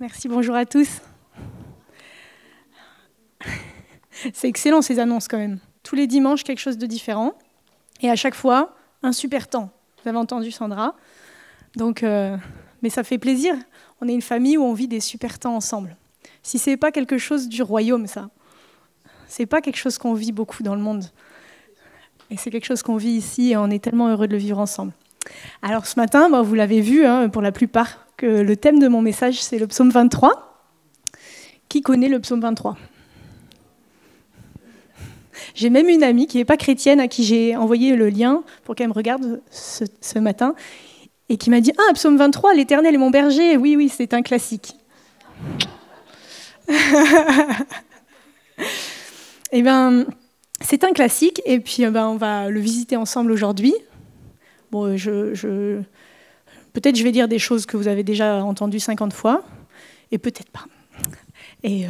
Merci, bonjour à tous. C'est excellent ces annonces quand même. Tous les dimanches, quelque chose de différent. Et à chaque fois, un super temps. Vous avez entendu Sandra. Donc, euh, mais ça fait plaisir. On est une famille où on vit des super temps ensemble. Si ce n'est pas quelque chose du royaume, ça, c'est pas quelque chose qu'on vit beaucoup dans le monde. Et c'est quelque chose qu'on vit ici et on est tellement heureux de le vivre ensemble. Alors ce matin, bah, vous l'avez vu hein, pour la plupart, que le thème de mon message, c'est le psaume 23. Qui connaît le psaume 23 J'ai même une amie qui n'est pas chrétienne à qui j'ai envoyé le lien pour qu'elle me regarde ce, matin et qui m'a dit Ah, psaume 23, l'Éternel est mon berger. Oui, oui, c'est un classique. eh bien, c'est un classique et puis eh ben, on va le visiter ensemble aujourd'hui. Bon, je, peut-être je vais dire des choses que vous avez déjà entendues 50 fois et peut-être pas. Et euh,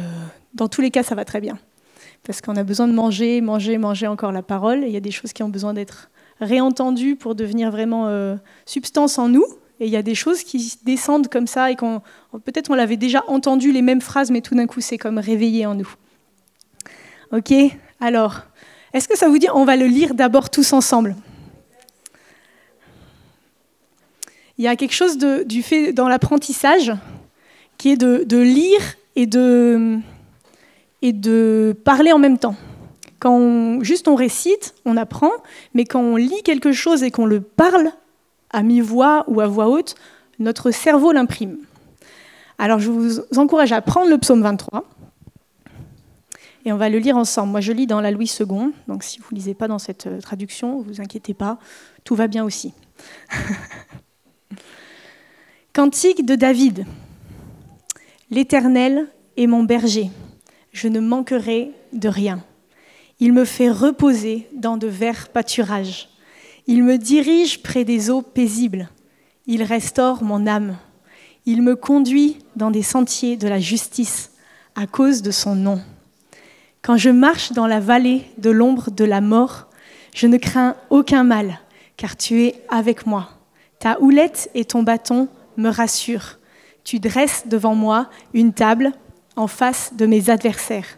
dans tous les cas, ça va très bien. Parce qu'on a besoin de manger, manger, manger encore la parole. il y a des choses qui ont besoin d'être réentendues pour devenir vraiment euh, substance en nous. Et il y a des choses qui descendent comme ça et peut-être on l'avait déjà entendu les mêmes phrases, mais tout d'un coup c'est comme réveillé en nous. Ok? Alors, est-ce que ça vous dit on va le lire d'abord tous ensemble? Il y a quelque chose de, du fait dans l'apprentissage qui est de, lire et de, parler en même temps. Quand juste on récite, on apprend, mais quand on lit quelque chose et qu'on le parle à mi-voix ou à voix haute, notre cerveau l'imprime. Alors je vous encourage à prendre le psaume 23 et on va le lire ensemble. Moi je lis dans la Louis II, donc si vous ne lisez pas dans cette euh, traduction, vous inquiétez pas, tout va bien aussi. Cantique de David. L'Éternel est mon berger, je ne manquerai de rien. Il me fait reposer dans de verts pâturages. Il me dirige près des eaux paisibles. Il restaure mon âme. Il me conduit dans des sentiers de la justice à cause de son nom. Quand je marche dans la vallée de l'ombre de la mort, je ne crains aucun mal, car tu es avec moi. Ta houlette et ton bâton me rassurent. Tu dresses devant moi une table en face de mes adversaires.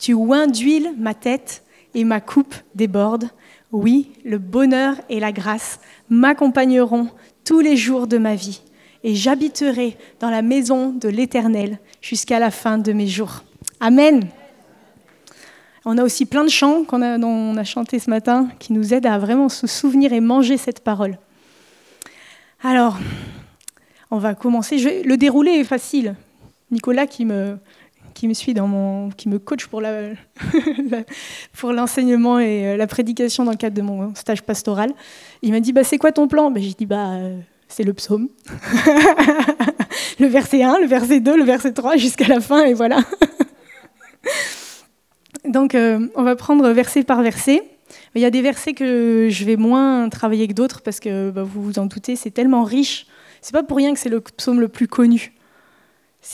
Tu oins d'huile ma tête et ma coupe déborde. Oui, le bonheur et la grâce m'accompagneront tous les jours de ma vie, et j'habiterai dans la maison de l'Éternel jusqu'à la fin de mes jours. Amen. On a aussi plein de chants qu'on dont on a chanté ce matin qui nous aident à vraiment se souvenir et manger cette parole. Alors, on va commencer. le déroulé est facile. Nicolas qui me, qui me suit dans mon, qui me coach pour la, pour l'enseignement et euh, la prédication dans le cadre de mon stage pastoral. Il m'a dit bah c'est quoi ton plan? Ben, j'ai dit bah euh, c'est le psaume. le verset 1, le verset 2, le verset 3 jusqu'à la fin et voilà. Donc euh, on va prendre verset par verset. Il y a des versets que je vais moins travailler que d'autres parce que bah, vous vous en doutez, c'est tellement riche. C'est pas pour rien que c'est le psaume le plus connu.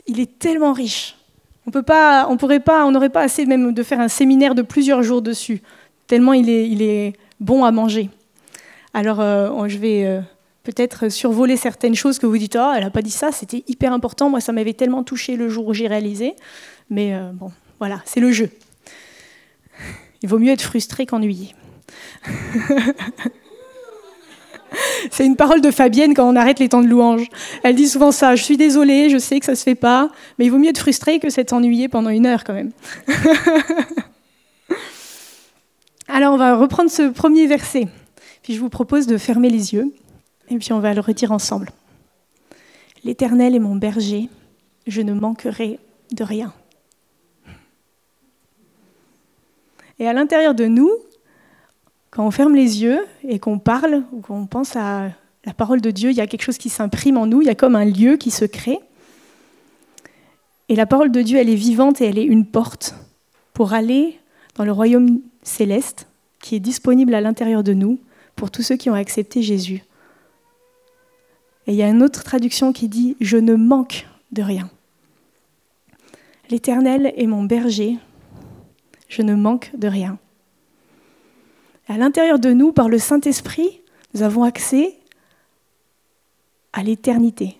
Il est tellement riche. On peut pas, on pourrait pas, on n'aurait pas assez même de faire un séminaire de plusieurs jours dessus, tellement il est, bon à manger. Alors, euh, je vais euh, peut-être survoler certaines choses que vous dites, oh, elle n'a pas dit ça, c'était hyper important, moi ça m'avait tellement touché le jour où j'ai réalisé. Mais euh, bon, voilà, c'est le jeu. Il vaut mieux être frustré qu'ennuyé. C'est une parole de Fabienne quand on arrête les temps de louange. Elle dit souvent ça. Je suis désolée, je sais que ça se fait pas, mais il vaut mieux être frustré que s'être ennuyé pendant une heure quand même. Alors on va reprendre ce premier verset. Puis je vous propose de fermer les yeux et puis on va le redire ensemble. L'Éternel est mon berger, je ne manquerai de rien. Et à l'intérieur de nous, quand on ferme les yeux et qu'on parle ou qu'on pense à la parole de Dieu, il y a quelque chose qui s'imprime en nous, il y a comme un lieu qui se crée. Et la parole de Dieu, elle est vivante et elle est une porte pour aller dans le royaume céleste qui est disponible à l'intérieur de nous pour tous ceux qui ont accepté Jésus. Et il y a une autre traduction qui dit ⁇ Je ne manque de rien ⁇ L'Éternel est mon berger, je ne manque de rien. À l'intérieur de nous, par le Saint-Esprit, nous avons accès à l'éternité.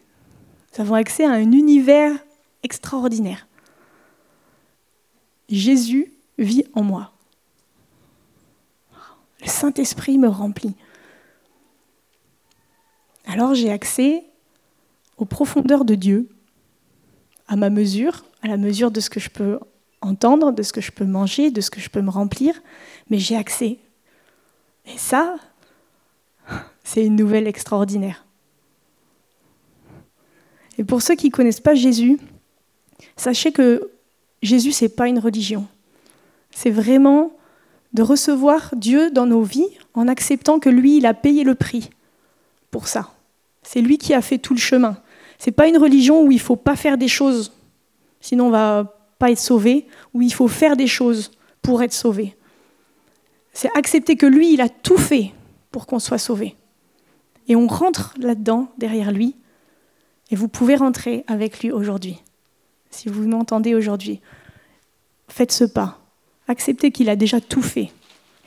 Nous avons accès à un univers extraordinaire. Jésus vit en moi. Le Saint-Esprit me remplit. Alors j'ai accès aux profondeurs de Dieu, à ma mesure, à la mesure de ce que je peux entendre, de ce que je peux manger, de ce que je peux me remplir, mais j'ai accès. Et ça, c'est une nouvelle extraordinaire. Et pour ceux qui ne connaissent pas Jésus, sachez que Jésus, ce n'est pas une religion. C'est vraiment de recevoir Dieu dans nos vies en acceptant que lui, il a payé le prix pour ça. C'est lui qui a fait tout le chemin. Ce n'est pas une religion où il ne faut pas faire des choses, sinon on va pas être sauvé, où il faut faire des choses pour être sauvé. C'est accepter que lui, il a tout fait pour qu'on soit sauvé. Et on rentre là-dedans, derrière lui, et vous pouvez rentrer avec lui aujourd'hui. Si vous m'entendez aujourd'hui, faites ce pas. Acceptez qu'il a déjà tout fait.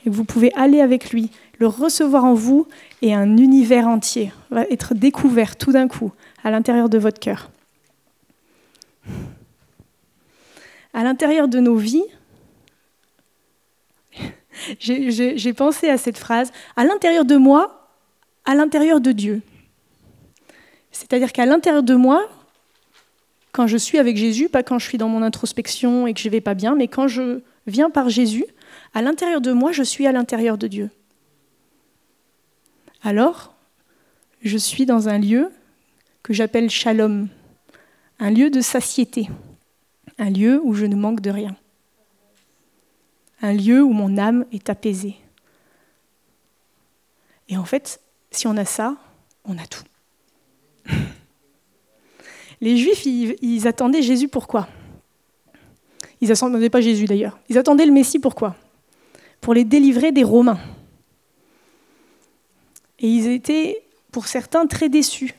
Et vous pouvez aller avec lui, le recevoir en vous, et un univers entier va être découvert tout d'un coup à l'intérieur de votre cœur. À l'intérieur de nos vies, j'ai pensé à cette phrase, à l'intérieur de moi, à l'intérieur de Dieu. C'est-à-dire qu'à l'intérieur de moi, quand je suis avec Jésus, pas quand je suis dans mon introspection et que je ne vais pas bien, mais quand je viens par Jésus, à l'intérieur de moi, je suis à l'intérieur de Dieu. Alors, je suis dans un lieu que j'appelle shalom, un lieu de satiété, un lieu où je ne manque de rien, un lieu où mon âme est apaisée. Et en fait, si on a ça, on a tout. Les Juifs, ils, attendaient Jésus pourquoi? Ils n'attendaient pas Jésus d'ailleurs. Ils attendaient le Messie pourquoi? Pour les délivrer des Romains. Et ils étaient, pour certains, très déçus.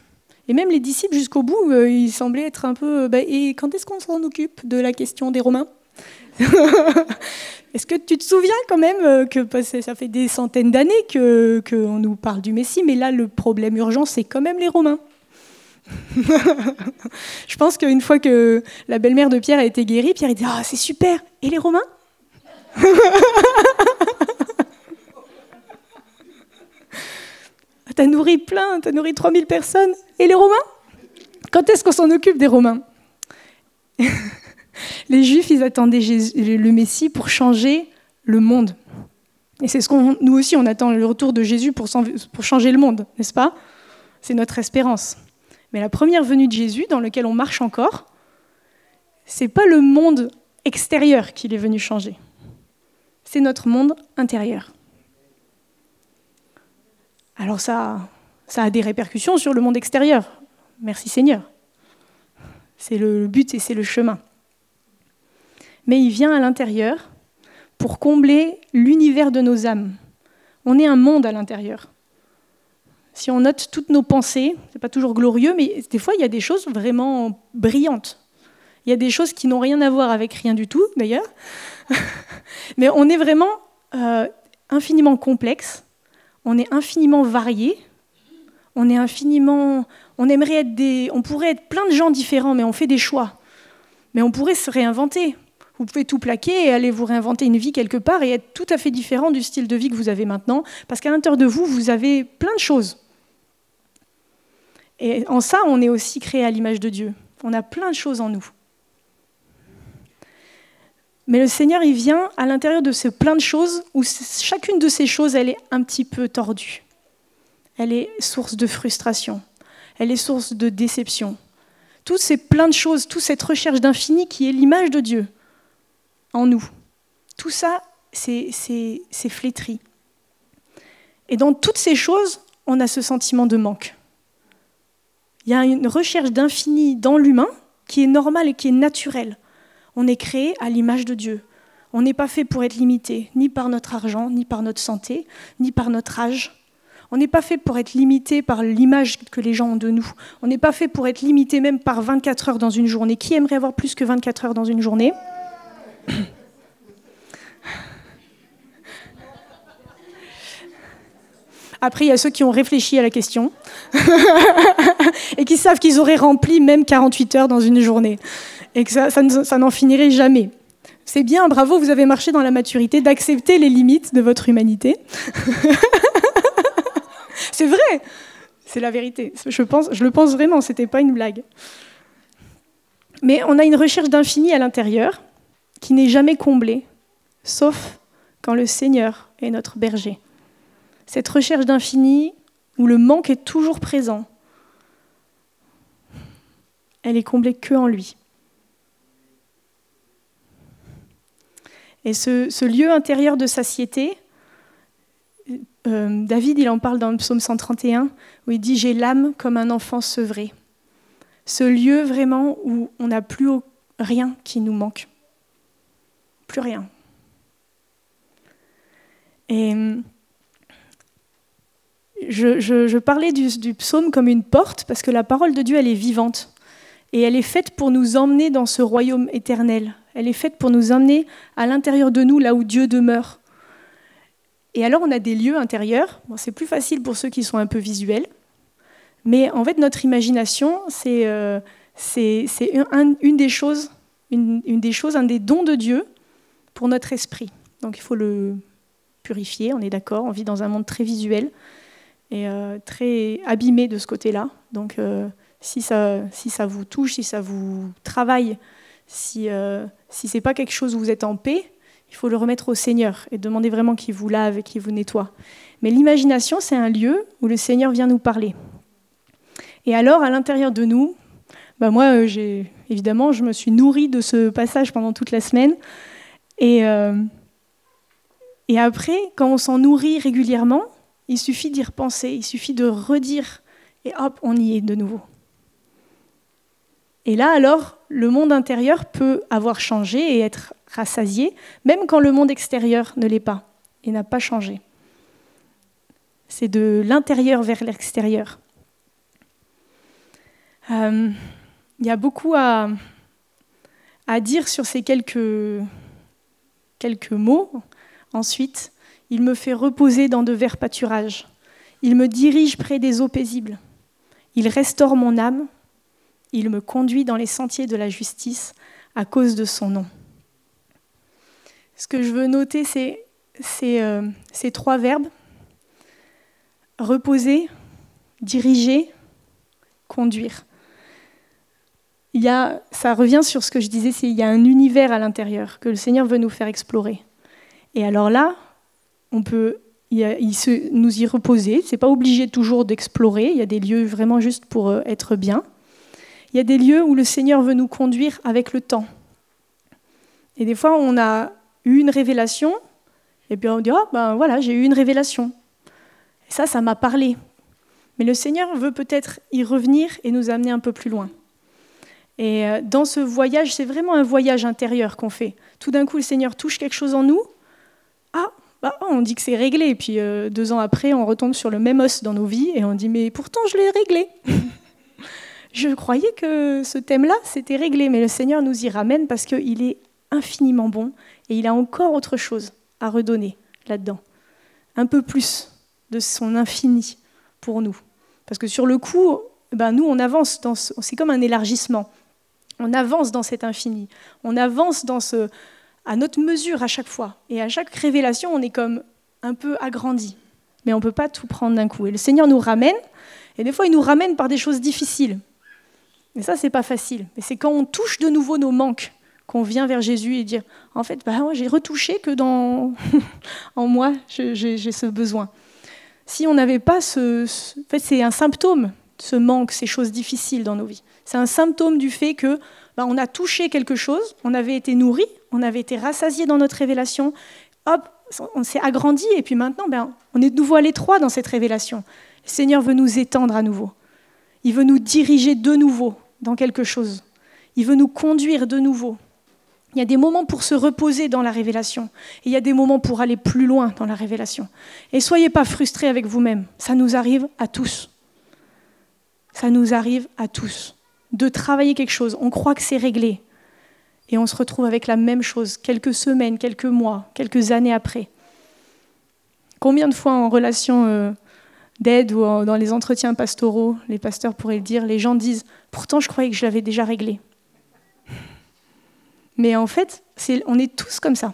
Et même les disciples, jusqu'au bout, euh, ils semblaient être un peu... Bah, et quand est-ce qu'on s'en occupe de la question des Romains? Est-ce que tu te souviens quand même euh, que ça fait des centaines d'années qu'on nous parle du Messie, mais là, le problème urgent, c'est quand même les Romains. Je pense qu'une fois que la belle-mère de Pierre a été guérie, Pierre a dit Ah, c'est super. Et les Romains? T'as nourri plein, t'as nourri 3000 personnes. Et les Romains? Quand est-ce qu'on s'en occupe des Romains? Les Juifs, ils attendaient le Messie pour changer le monde. Et c'est ce qu'on, nous aussi, on attend le retour de Jésus pour, pour changer le monde, n'est-ce pas? C'est notre espérance. Mais la première venue de Jésus, dans lequel on marche encore, c'est pas le monde extérieur qu'il est venu changer. C'est notre monde intérieur. Alors ça, ça a des répercussions sur le monde extérieur. Merci Seigneur. C'est le but et c'est le chemin. Mais il vient à l'intérieur pour combler l'univers de nos âmes. On est un monde à l'intérieur si on note toutes nos pensées, c'est pas toujours glorieux, mais des fois il y a des choses vraiment brillantes. Il y a des choses qui n'ont rien à voir avec rien du tout, d'ailleurs. mais on est vraiment euh, infiniment complexe, on est infiniment varié, on est infiniment, on aimerait être des, on pourrait être plein de gens différents, mais on fait des choix. Mais on pourrait se réinventer. Vous pouvez tout plaquer et aller vous réinventer une vie quelque part et être tout à fait différent du style de vie que vous avez maintenant, parce qu'à l'intérieur de vous, vous avez plein de choses. Et en ça, on est aussi créé à l'image de Dieu. On a plein de choses en nous. Mais le Seigneur, il vient à l'intérieur de ce plein de choses où chacune de ces choses, elle est un petit peu tordue. Elle est source de frustration. Elle est source de déception. Toutes ces plein de choses, toute cette recherche d'infini qui est l'image de Dieu en nous. Tout ça, c'est flétri. Et dans toutes ces choses, on a ce sentiment de manque. Il y a une recherche d'infini dans l'humain qui est normale et qui est naturelle. On est créé à l'image de Dieu. On n'est pas fait pour être limité, ni par notre argent, ni par notre santé, ni par notre âge. On n'est pas fait pour être limité par l'image que les gens ont de nous. On n'est pas fait pour être limité même par 24 heures dans une journée. Qui aimerait avoir plus que 24 heures dans une journée? Après, il y a ceux qui ont réfléchi à la question et qui savent qu'ils auraient rempli même 48 heures dans une journée et que ça, n'en finirait jamais. C'est bien, bravo, vous avez marché dans la maturité d'accepter les limites de votre humanité. c'est vrai, c'est la vérité. Je, pense, je le pense vraiment, ce n'était pas une blague. Mais on a une recherche d'infini à l'intérieur qui n'est jamais comblée, sauf quand le Seigneur est notre berger. Cette recherche d'infini, où le manque est toujours présent, elle est comblée que en lui. Et ce, lieu intérieur de satiété, euh, David, il en parle dans le psaume 131, où il dit J'ai l'âme comme un enfant sevré. Ce lieu vraiment où on n'a plus rien qui nous manque. Plus rien. Et je, parlais du, psaume comme une porte parce que la parole de Dieu, elle est vivante. Et elle est faite pour nous emmener dans ce royaume éternel, elle est faite pour nous emmener à l'intérieur de nous, là où Dieu demeure. Et alors, on a des lieux intérieurs. c'est plus facile pour ceux qui sont un peu visuels. Mais en fait, notre imagination, c'est euh, une, des choses, une, des choses, un des dons de Dieu pour notre esprit. Donc, il faut le purifier, on est d'accord. On vit dans un monde très visuel et euh, très abîmé de ce côté-là. Donc, euh, si, ça, si ça vous touche, si ça vous travaille, si, si ce n'est pas quelque chose où vous êtes en paix, il faut le remettre au Seigneur et demander vraiment qu'il vous lave et qu'il vous nettoie. Mais l'imagination, c'est un lieu où le Seigneur vient nous parler. Et alors, à l'intérieur de nous, bah moi, euh, j'ai évidemment, je me suis nourrie de ce passage pendant toute la semaine. Et, euh, et après, quand on s'en nourrit régulièrement, il suffit d'y repenser, il suffit de redire, et hop, on y est de nouveau. Et là, alors, le monde intérieur peut avoir changé et être rassasié, même quand le monde extérieur ne l'est pas et n'a pas changé. C'est de l'intérieur vers l'extérieur. Euh, il y a beaucoup à, à, dire sur ces quelques, quelques mots. Ensuite, il me fait reposer dans de verts pâturages. Il me dirige près des eaux paisibles. Il restaure mon âme il me conduit dans les sentiers de la justice à cause de son nom. Ce que je veux noter, c'est euh, ces trois verbes. Reposer, diriger, conduire. Il y a, ça revient sur ce que je disais, c'est il y a un univers à l'intérieur que le Seigneur veut nous faire explorer. Et alors là, on peut nous y reposer. C'est pas obligé toujours d'explorer. Il y a des lieux vraiment juste pour euh, être bien. Il y a des lieux où le Seigneur veut nous conduire avec le temps. Et des fois, on a eu une révélation, et puis on dit, oh, ben voilà, j'ai eu une révélation. Et ça, ça m'a parlé. Mais le Seigneur veut peut-être y revenir et nous amener un peu plus loin. Et euh, dans ce voyage, c'est vraiment un voyage intérieur qu'on fait. Tout d'un coup, le Seigneur touche quelque chose en nous. Ah, bah, on dit que c'est réglé. Et puis euh, deux ans après, on retombe sur le même os dans nos vies et on dit, mais pourtant, je l'ai réglé. Je croyais que ce thème-là, c'était réglé, mais le Seigneur nous y ramène parce qu'il est infiniment bon et il a encore autre chose à redonner là-dedans. Un peu plus de son infini pour nous. Parce que sur le coup, ben nous, on avance, c'est comme un élargissement. On avance dans cet infini. On avance à notre mesure à chaque fois. Et à chaque révélation, on est comme un peu agrandi. Mais on ne peut pas tout prendre d'un coup. Et le Seigneur nous ramène, et des fois, il nous ramène par des choses difficiles. Mais ça, c'est pas facile. Mais c'est quand on touche de nouveau nos manques qu'on vient vers Jésus et dire en fait, bah, j'ai retouché que dans en moi, j'ai ce besoin. Si on n'avait pas ce, En fait, c'est un symptôme, ce manque, ces choses difficiles dans nos vies. C'est un symptôme du fait que bah, on a touché quelque chose, on avait été nourri, on avait été rassasié dans notre révélation, hop, on s'est agrandi, et puis maintenant, ben, on est de nouveau à l'étroit dans cette révélation. Le Seigneur veut nous étendre à nouveau. Il veut nous diriger de nouveau dans quelque chose. Il veut nous conduire de nouveau. Il y a des moments pour se reposer dans la révélation. Et il y a des moments pour aller plus loin dans la révélation. Et soyez pas frustrés avec vous-même. Ça nous arrive à tous. Ça nous arrive à tous. De travailler quelque chose. On croit que c'est réglé. Et on se retrouve avec la même chose quelques semaines, quelques mois, quelques années après. Combien de fois en relation euh, d'aide ou dans les entretiens pastoraux, les pasteurs pourraient le dire, les gens disent Pourtant, je croyais que je l'avais déjà réglé. Mais en fait, on est tous comme ça.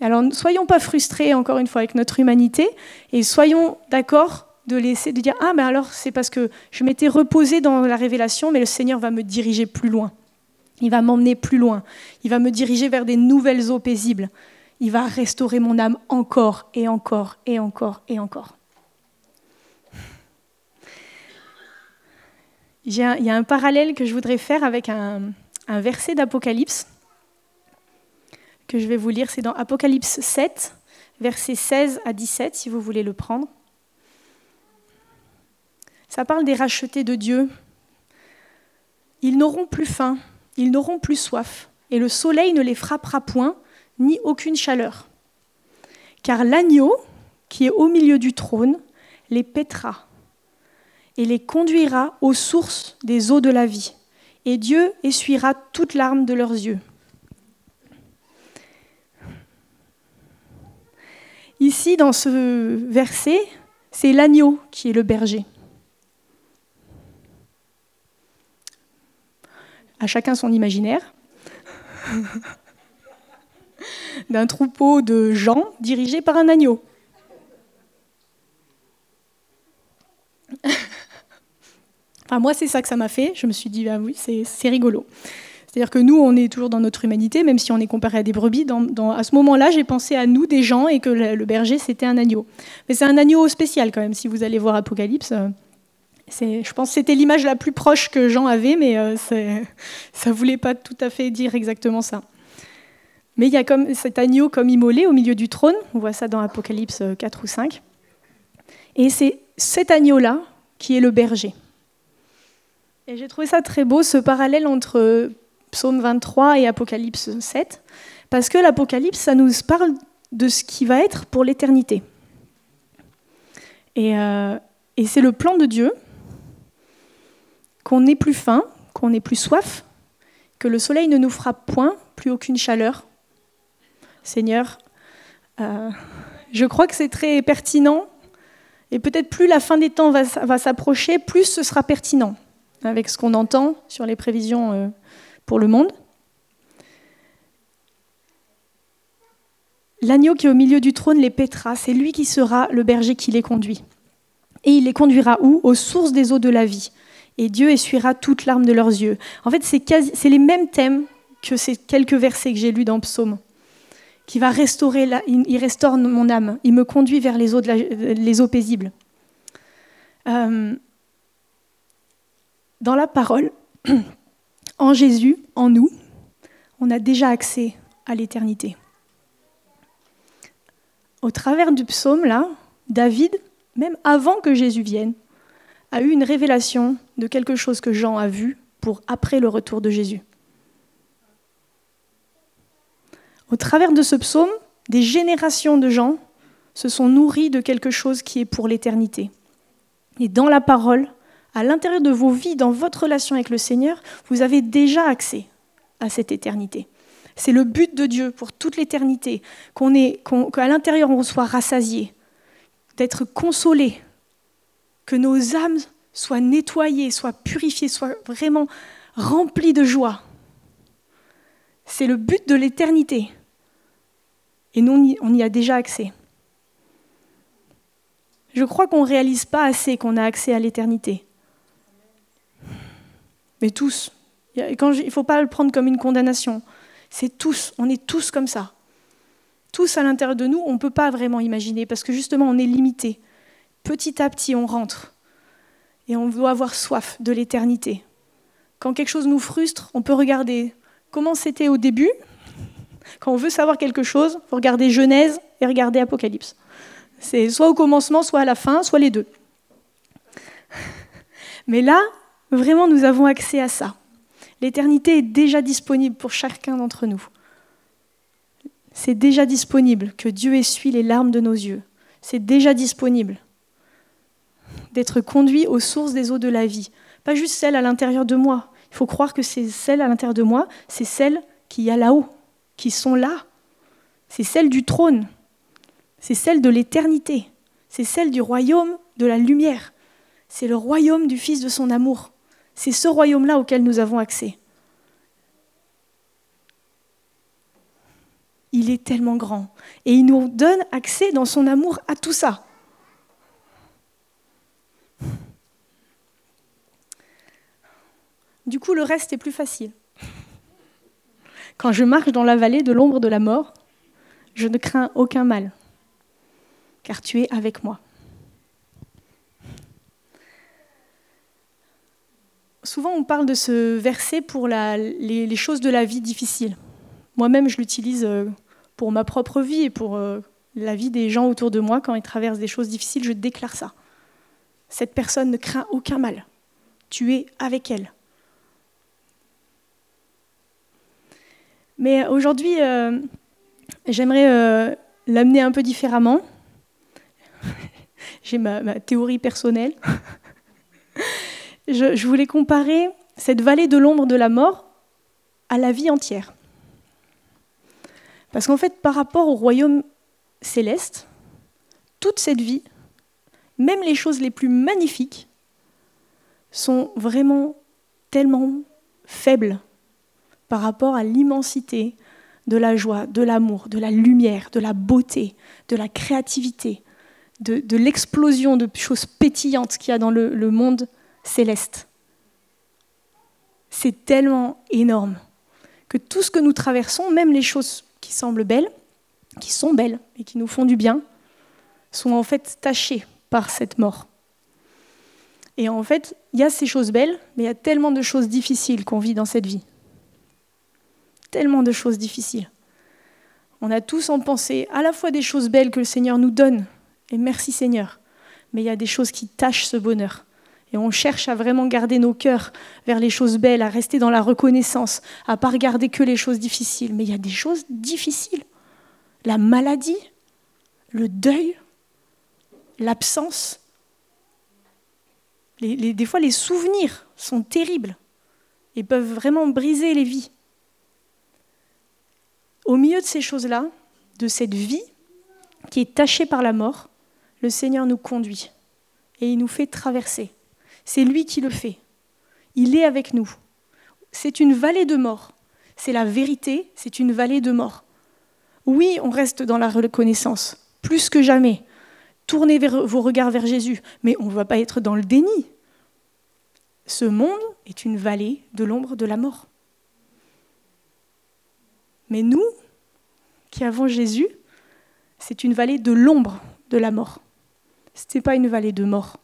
Alors, ne soyons pas frustrés, encore une fois, avec notre humanité, et soyons d'accord de laisser, de dire Ah, mais alors, c'est parce que je m'étais reposé dans la révélation, mais le Seigneur va me diriger plus loin. Il va m'emmener plus loin. Il va me diriger vers des nouvelles eaux paisibles. Il va restaurer mon âme encore et encore et encore et encore. Il y a un parallèle que je voudrais faire avec un, un verset d'Apocalypse que je vais vous lire. C'est dans Apocalypse 7, versets 16 à 17, si vous voulez le prendre. Ça parle des rachetés de Dieu. Ils n'auront plus faim, ils n'auront plus soif, et le soleil ne les frappera point, ni aucune chaleur. Car l'agneau, qui est au milieu du trône, les pètera et les conduira aux sources des eaux de la vie, et Dieu essuiera toute larmes de leurs yeux. Ici, dans ce verset, c'est l'agneau qui est le berger. À chacun son imaginaire. D'un troupeau de gens dirigés par un agneau. Enfin, moi, c'est ça que ça m'a fait. Je me suis dit, ah oui, c'est rigolo. C'est-à-dire que nous, on est toujours dans notre humanité, même si on est comparé à des brebis. Dans, à ce moment-là, j'ai pensé à nous, des gens, et que le, berger, c'était un agneau. Mais c'est un agneau spécial quand même. Si vous allez voir Apocalypse, euh, je pense que c'était l'image la plus proche que Jean avait, mais euh, ça ne voulait pas tout à fait dire exactement ça. Mais il y a cet agneau comme immolé au milieu du trône. On voit ça dans Apocalypse 4 ou 5. Et c'est cet agneau-là qui est le berger. Et j'ai trouvé ça très beau, ce parallèle entre Psaume 23 et Apocalypse 7, parce que l'Apocalypse, ça nous parle de ce qui va être pour l'éternité. Euh, et c'est le plan de Dieu qu'on n'ait plus faim, qu'on n'ait plus soif, que le soleil ne nous frappe point, plus aucune chaleur. Seigneur, euh, je crois que c'est très pertinent, et peut-être plus la fin des temps va, s'approcher, plus ce sera pertinent avec ce qu'on entend sur les prévisions euh, pour le monde. L'agneau qui est au milieu du trône les pètera, c'est lui qui sera le berger qui les conduit. Et il les conduira où? Aux sources des eaux de la vie. Et Dieu essuiera toutes larmes de leurs yeux. En fait, c'est les mêmes thèmes que ces quelques versets que j'ai lus dans Psaume. Qui va restaurer, il restaure mon âme, il me conduit vers les eaux, les eaux paisibles. Euh, dans la parole, en Jésus, en nous, on a déjà accès à l'éternité. Au travers du psaume, là, David, même avant que Jésus vienne, a eu une révélation de quelque chose que Jean a vu pour après le retour de Jésus. Au travers de ce psaume, des générations de gens se sont nourris de quelque chose qui est pour l'éternité. Et dans la parole, à l'intérieur de vos vies, dans votre relation avec le Seigneur, vous avez déjà accès à cette éternité. C'est le but de Dieu pour toute l'éternité, qu'on qu'à l'intérieur on soit rassasié, d'être consolé, que nos âmes soient nettoyées, soient purifiées, soient vraiment remplies de joie. C'est le but de l'éternité. Et nous, on y a déjà accès. Je crois qu'on ne réalise pas assez qu'on a accès à l'éternité. Mais tous. Il ne faut pas le prendre comme une condamnation. C'est tous, on est tous comme ça. Tous à l'intérieur de nous, on ne peut pas vraiment imaginer parce que justement, on est limité. Petit à petit, on rentre et on doit avoir soif de l'éternité. Quand quelque chose nous frustre, on peut regarder comment c'était au début. Quand on veut savoir quelque chose, il faut regarder Genèse et regarder Apocalypse. C'est soit au commencement, soit à la fin, soit les deux. Mais là, Vraiment, nous avons accès à ça. L'éternité est déjà disponible pour chacun d'entre nous. C'est déjà disponible que Dieu essuie les larmes de nos yeux. C'est déjà disponible d'être conduit aux sources des eaux de la vie. Pas juste celles à l'intérieur de moi. Il faut croire que c'est celles à l'intérieur de moi, c'est celles qui y a là-haut, qui sont là. C'est celles du trône. C'est celles de l'éternité. C'est celles du royaume de la lumière. C'est le royaume du Fils de son amour. C'est ce royaume-là auquel nous avons accès. Il est tellement grand. Et il nous donne accès dans son amour à tout ça. Du coup, le reste est plus facile. Quand je marche dans la vallée de l'ombre de la mort, je ne crains aucun mal, car tu es avec moi. Souvent, on parle de ce verset pour les, choses de la vie difficiles. Moi-même, je l'utilise euh, pour ma propre vie et pour euh, la vie des gens autour de moi. Quand ils traversent des choses difficiles, je déclare ça. Cette personne ne craint aucun mal. Tu es avec elle. Mais aujourd'hui, euh, j'aimerais euh, l'amener un peu différemment. J'ai ma, théorie personnelle. je, voulais comparer cette vallée de l'ombre de la mort à la vie entière. Parce qu'en fait, par rapport au royaume céleste, toute cette vie, même les choses les plus magnifiques, sont vraiment tellement faibles par rapport à l'immensité de la joie, de l'amour, de la lumière, de la beauté, de la créativité, de, l'explosion de choses pétillantes qu'il y a dans le, le monde céleste. C'est tellement énorme que tout ce que nous traversons, même les choses qui semblent belles, qui sont belles et qui nous font du bien, sont en fait tachées par cette mort. Et en fait, il y a ces choses belles, mais il y a tellement de choses difficiles qu'on vit dans cette vie tellement de choses difficiles. On a tous en pensée à la fois des choses belles que le Seigneur nous donne, et merci Seigneur, mais il y a des choses qui tachent ce bonheur. Et on cherche à vraiment garder nos cœurs vers les choses belles, à rester dans la reconnaissance, à pas regarder que les choses difficiles. Mais il y a des choses difficiles. La maladie, le deuil, l'absence. des fois, les souvenirs sont terribles et peuvent vraiment briser les vies. Au milieu de ces choses-là, de cette vie qui est tachée par la mort, le Seigneur nous conduit et il nous fait traverser. C'est lui qui le fait. Il est avec nous. C'est une vallée de mort. C'est la vérité, c'est une vallée de mort. Oui, on reste dans la reconnaissance, plus que jamais. Tournez vos regards vers Jésus, mais on ne va pas être dans le déni. Ce monde est une vallée de l'ombre de la mort. Mais nous, qui avons Jésus, c'est une vallée de l'ombre de la mort. Ce n'est pas une vallée de mort.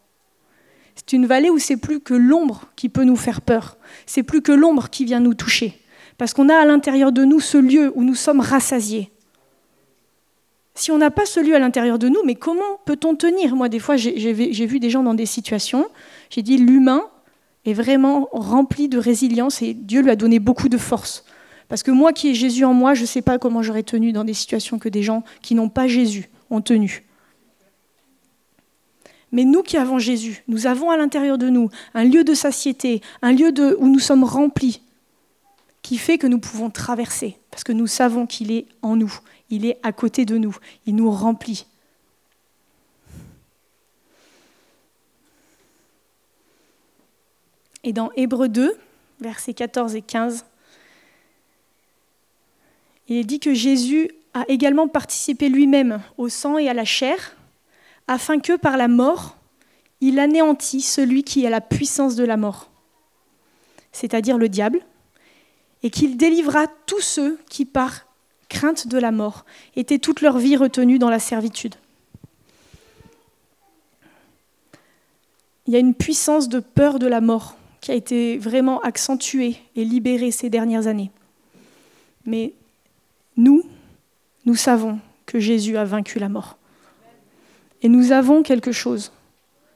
C'est une vallée où c'est plus que l'ombre qui peut nous faire peur. C'est plus que l'ombre qui vient nous toucher. Parce qu'on a à l'intérieur de nous ce lieu où nous sommes rassasiés. Si on n'a pas ce lieu à l'intérieur de nous, mais comment peut-on tenir? Moi, des fois, j'ai vu des gens dans des situations, j'ai dit l'humain est vraiment rempli de résilience et Dieu lui a donné beaucoup de force. Parce que moi qui ai Jésus en moi, je ne sais pas comment j'aurais tenu dans des situations que des gens qui n'ont pas Jésus ont tenu. Mais nous qui avons Jésus, nous avons à l'intérieur de nous un lieu de satiété, un lieu de, où nous sommes remplis, qui fait que nous pouvons traverser, parce que nous savons qu'il est en nous, il est à côté de nous, il nous remplit. Et dans Hébreu 2, versets 14 et 15, il dit que Jésus a également participé lui-même au sang et à la chair, afin que par la mort, il anéantit celui qui a la puissance de la mort, c'est-à-dire le diable, et qu'il délivra tous ceux qui, par crainte de la mort, étaient toute leur vie retenus dans la servitude. Il y a une puissance de peur de la mort qui a été vraiment accentuée et libérée ces dernières années. Mais nous savons que Jésus a vaincu la mort. Et nous avons quelque chose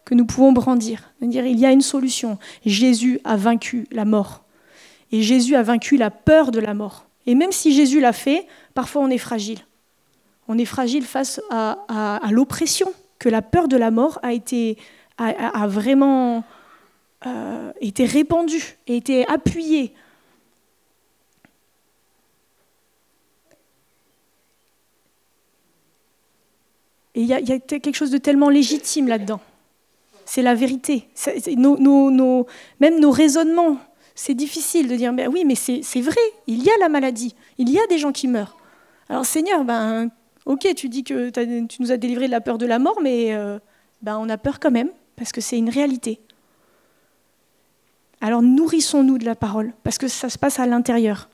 que nous pouvons brandir. Dire, il y a une solution. Jésus a vaincu la mort. Et Jésus a vaincu la peur de la mort. Et même si Jésus l'a fait, parfois on est fragile. On est fragile face à, l'oppression, que la peur de la mort a, vraiment euh, été répandue, a été appuyée Et il y, a quelque chose de tellement légitime là-dedans. C'est la vérité. même nos raisonnements, c'est difficile de dire, ben oui, mais c'est vrai, il y a la maladie, il y a des gens qui meurent. Alors Seigneur, ben, ok, tu dis que tu nous as délivré de la peur de la mort, mais euh, ben, on a peur quand même, parce que c'est une réalité. Alors nourrissons-nous de la parole, parce que ça se passe à l'intérieur.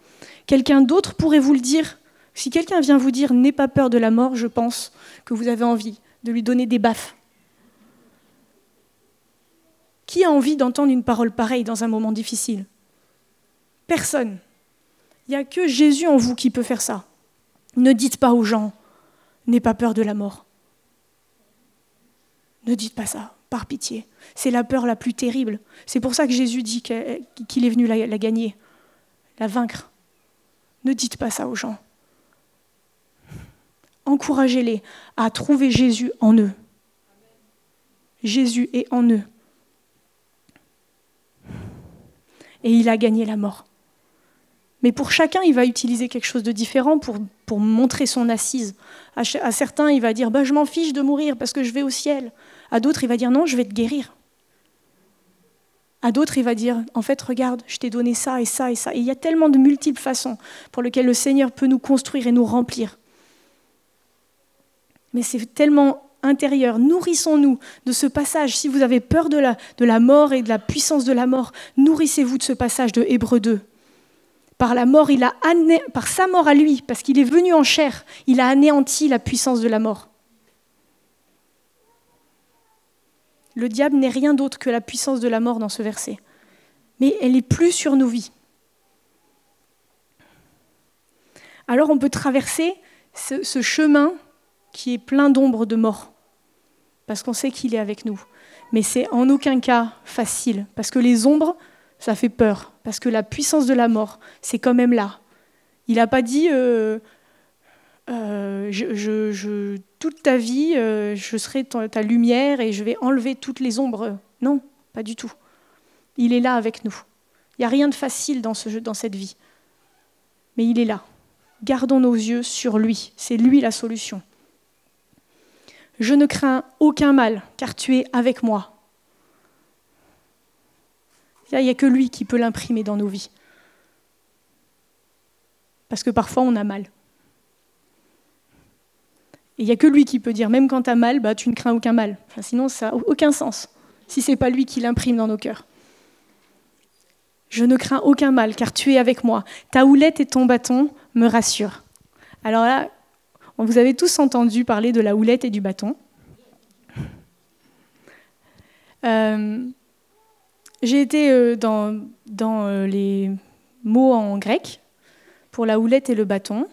Quelqu'un d'autre pourrait vous le dire? Si quelqu'un vient vous dire n'aie pas peur de la mort, je pense que vous avez envie de lui donner des baffes. Qui a envie d'entendre une parole pareille dans un moment difficile? Personne. Il n'y a que Jésus en vous qui peut faire ça. Ne dites pas aux gens, n'aie pas peur de la mort. Ne dites pas ça, par pitié. C'est la peur la plus terrible. C'est pour ça que Jésus dit qu'il est venu la gagner, la vaincre. Ne dites pas ça aux gens. Encouragez-les à trouver Jésus en eux. Jésus est en eux. Et il a gagné la mort. Mais pour chacun, il va utiliser quelque chose de différent pour, montrer son assise. À, certains, il va dire bah, Je m'en fiche de mourir parce que je vais au ciel. À d'autres, il va dire Non, je vais te guérir. À d'autres, il va dire En fait, regarde, je t'ai donné ça et ça et ça. Et il y a tellement de multiples façons pour lesquelles le Seigneur peut nous construire et nous remplir. Mais c'est tellement intérieur. Nourrissons-nous de ce passage. Si vous avez peur de la, mort et de la puissance de la mort, nourrissez-vous de ce passage de Hébreu 2. Par la mort, il a par sa mort à lui, parce qu'il est venu en chair, il a anéanti la puissance de la mort. Le diable n'est rien d'autre que la puissance de la mort dans ce verset. Mais elle n'est plus sur nos vies. Alors on peut traverser ce, chemin qui est plein d'ombres de mort, parce qu'on sait qu'il est avec nous. Mais c'est en aucun cas facile, parce que les ombres, ça fait peur, parce que la puissance de la mort, c'est quand même là. Il n'a pas dit euh, euh, toute ta vie, euh, je serai ta, lumière et je vais enlever toutes les ombres. Non, pas du tout. Il est là avec nous. Il n'y a rien de facile dans cette vie. Mais il est là. Gardons nos yeux sur lui. C'est lui la solution. Je ne crains aucun mal, car tu es avec moi. Il n'y a que lui qui peut l'imprimer dans nos vies. Parce que parfois on a mal. Et il n'y a que lui qui peut dire, même quand tu as mal, bah, tu ne crains aucun mal. sinon, ça n'a aucun sens, si ce n'est pas lui qui l'imprime dans nos cœurs. Je ne crains aucun mal, car tu es avec moi. Ta houlette et ton bâton me rassurent. Alors là, vous avez tous entendu parler de la houlette et du bâton. Euh, j'ai été euh, dans, dans euh, les mots en grec pour la houlette et le bâton.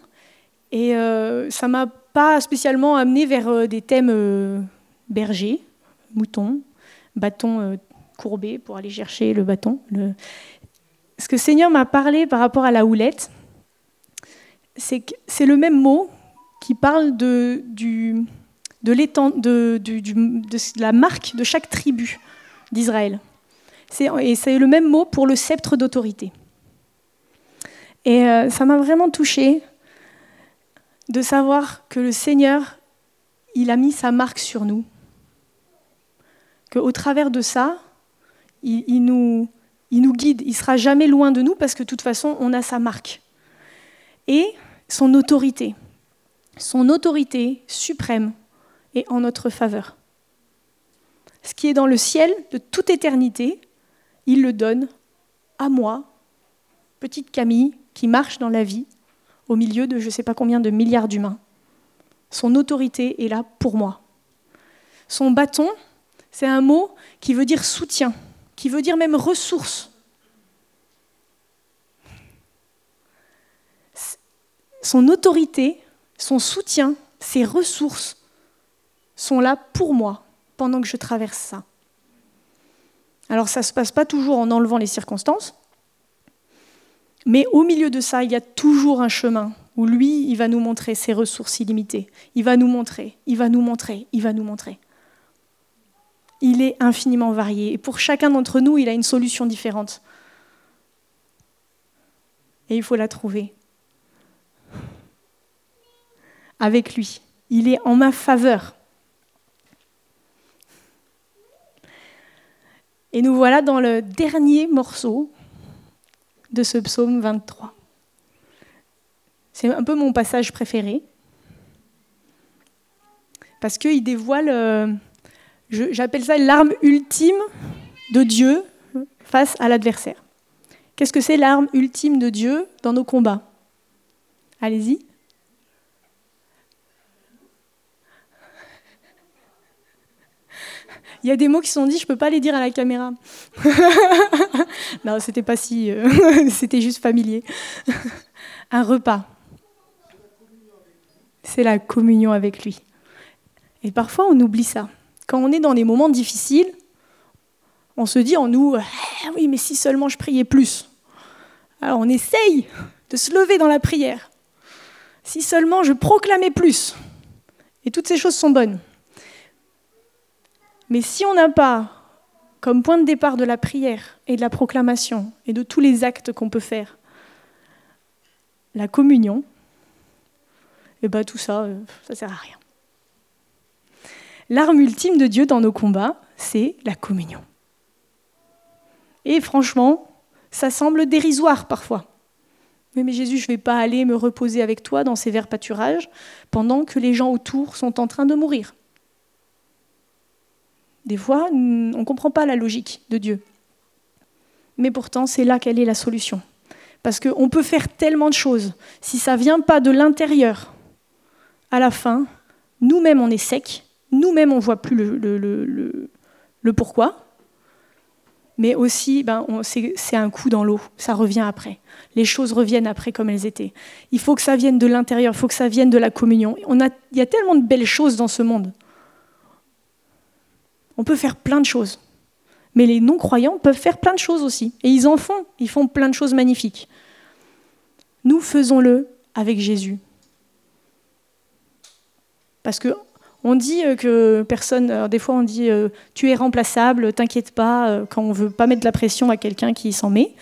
Et euh, ça m'a pas spécialement amené vers des thèmes berger, mouton, bâton courbé pour aller chercher le bâton. Ce que Seigneur m'a parlé par rapport à la houlette, c'est c'est le même mot qui parle de, la marque de chaque tribu d'Israël. Et c'est le même mot pour le sceptre d'autorité. Et euh, ça m'a vraiment touchée de savoir que le Seigneur, il a mis sa marque sur nous. Qu'au travers de ça, il, nous, il nous guide. Il sera jamais loin de nous parce que de toute façon, on a sa marque. Et son autorité. Son autorité suprême est en notre faveur. Ce qui est dans le ciel de toute éternité, il le donne à moi, petite Camille, qui marche dans la vie au milieu de je ne sais pas combien de milliards d'humains. Son autorité est là pour moi. Son bâton, c'est un mot qui veut dire soutien, qui veut dire même ressource. Son autorité, son soutien, ses ressources sont là pour moi pendant que je traverse ça. Alors ça ne se passe pas toujours en enlevant les circonstances, mais au milieu de ça, il y a toujours un chemin où lui, il va nous montrer ses ressources illimitées. Il va nous montrer, il va nous montrer, il va nous montrer. Il est infiniment varié. Et pour chacun d'entre nous, il a une solution différente. Et il faut la trouver. Avec lui. Il est en ma faveur. Et nous voilà dans le dernier morceau de ce psaume 23. C'est un peu mon passage préféré, parce qu'il dévoile, euh, j'appelle ça l'arme ultime de Dieu face à l'adversaire. Qu'est-ce que c'est l'arme ultime de Dieu dans nos combats? Allez-y. Il y a des mots qui sont dits, je peux pas les dire à la caméra. non, c'était pas si. Euh, c'était juste familier. Un repas. C'est la communion avec lui. Et parfois, on oublie ça. Quand on est dans des moments difficiles, on se dit en nous ah Oui, mais si seulement je priais plus. Alors on essaye de se lever dans la prière. Si seulement je proclamais plus. Et toutes ces choses sont bonnes. Mais si on n'a pas comme point de départ de la prière et de la proclamation et de tous les actes qu'on peut faire, la communion, et eh bien tout ça, euh, ça sert à rien. L'arme ultime de Dieu dans nos combats, c'est la communion. Et franchement, ça semble dérisoire parfois. Mais, mais Jésus, je ne vais pas aller me reposer avec toi dans ces verts pâturages pendant que les gens autour sont en train de mourir. Des fois, on ne comprend pas la logique de Dieu. Mais pourtant, c'est là qu'elle est la solution. Parce qu'on peut faire tellement de choses. Si ça ne vient pas de l'intérieur, à la fin, nous-mêmes, on est sec, nous-mêmes, on ne voit plus le, pourquoi. Mais aussi, ben, c'est un coup dans l'eau, ça revient après. Les choses reviennent après comme elles étaient. Il faut que ça vienne de l'intérieur, il faut que ça vienne de la communion. Il y a tellement de belles choses dans ce monde. On peut faire plein de choses. Mais les non-croyants peuvent faire plein de choses aussi. Et ils en font. Ils font plein de choses magnifiques. Nous faisons-le avec Jésus. Parce que on dit euh, que personne, des fois on dit euh, tu es remplaçable, t'inquiète pas, euh, quand on veut pas mettre de la pression à quelqu'un qui s'en met.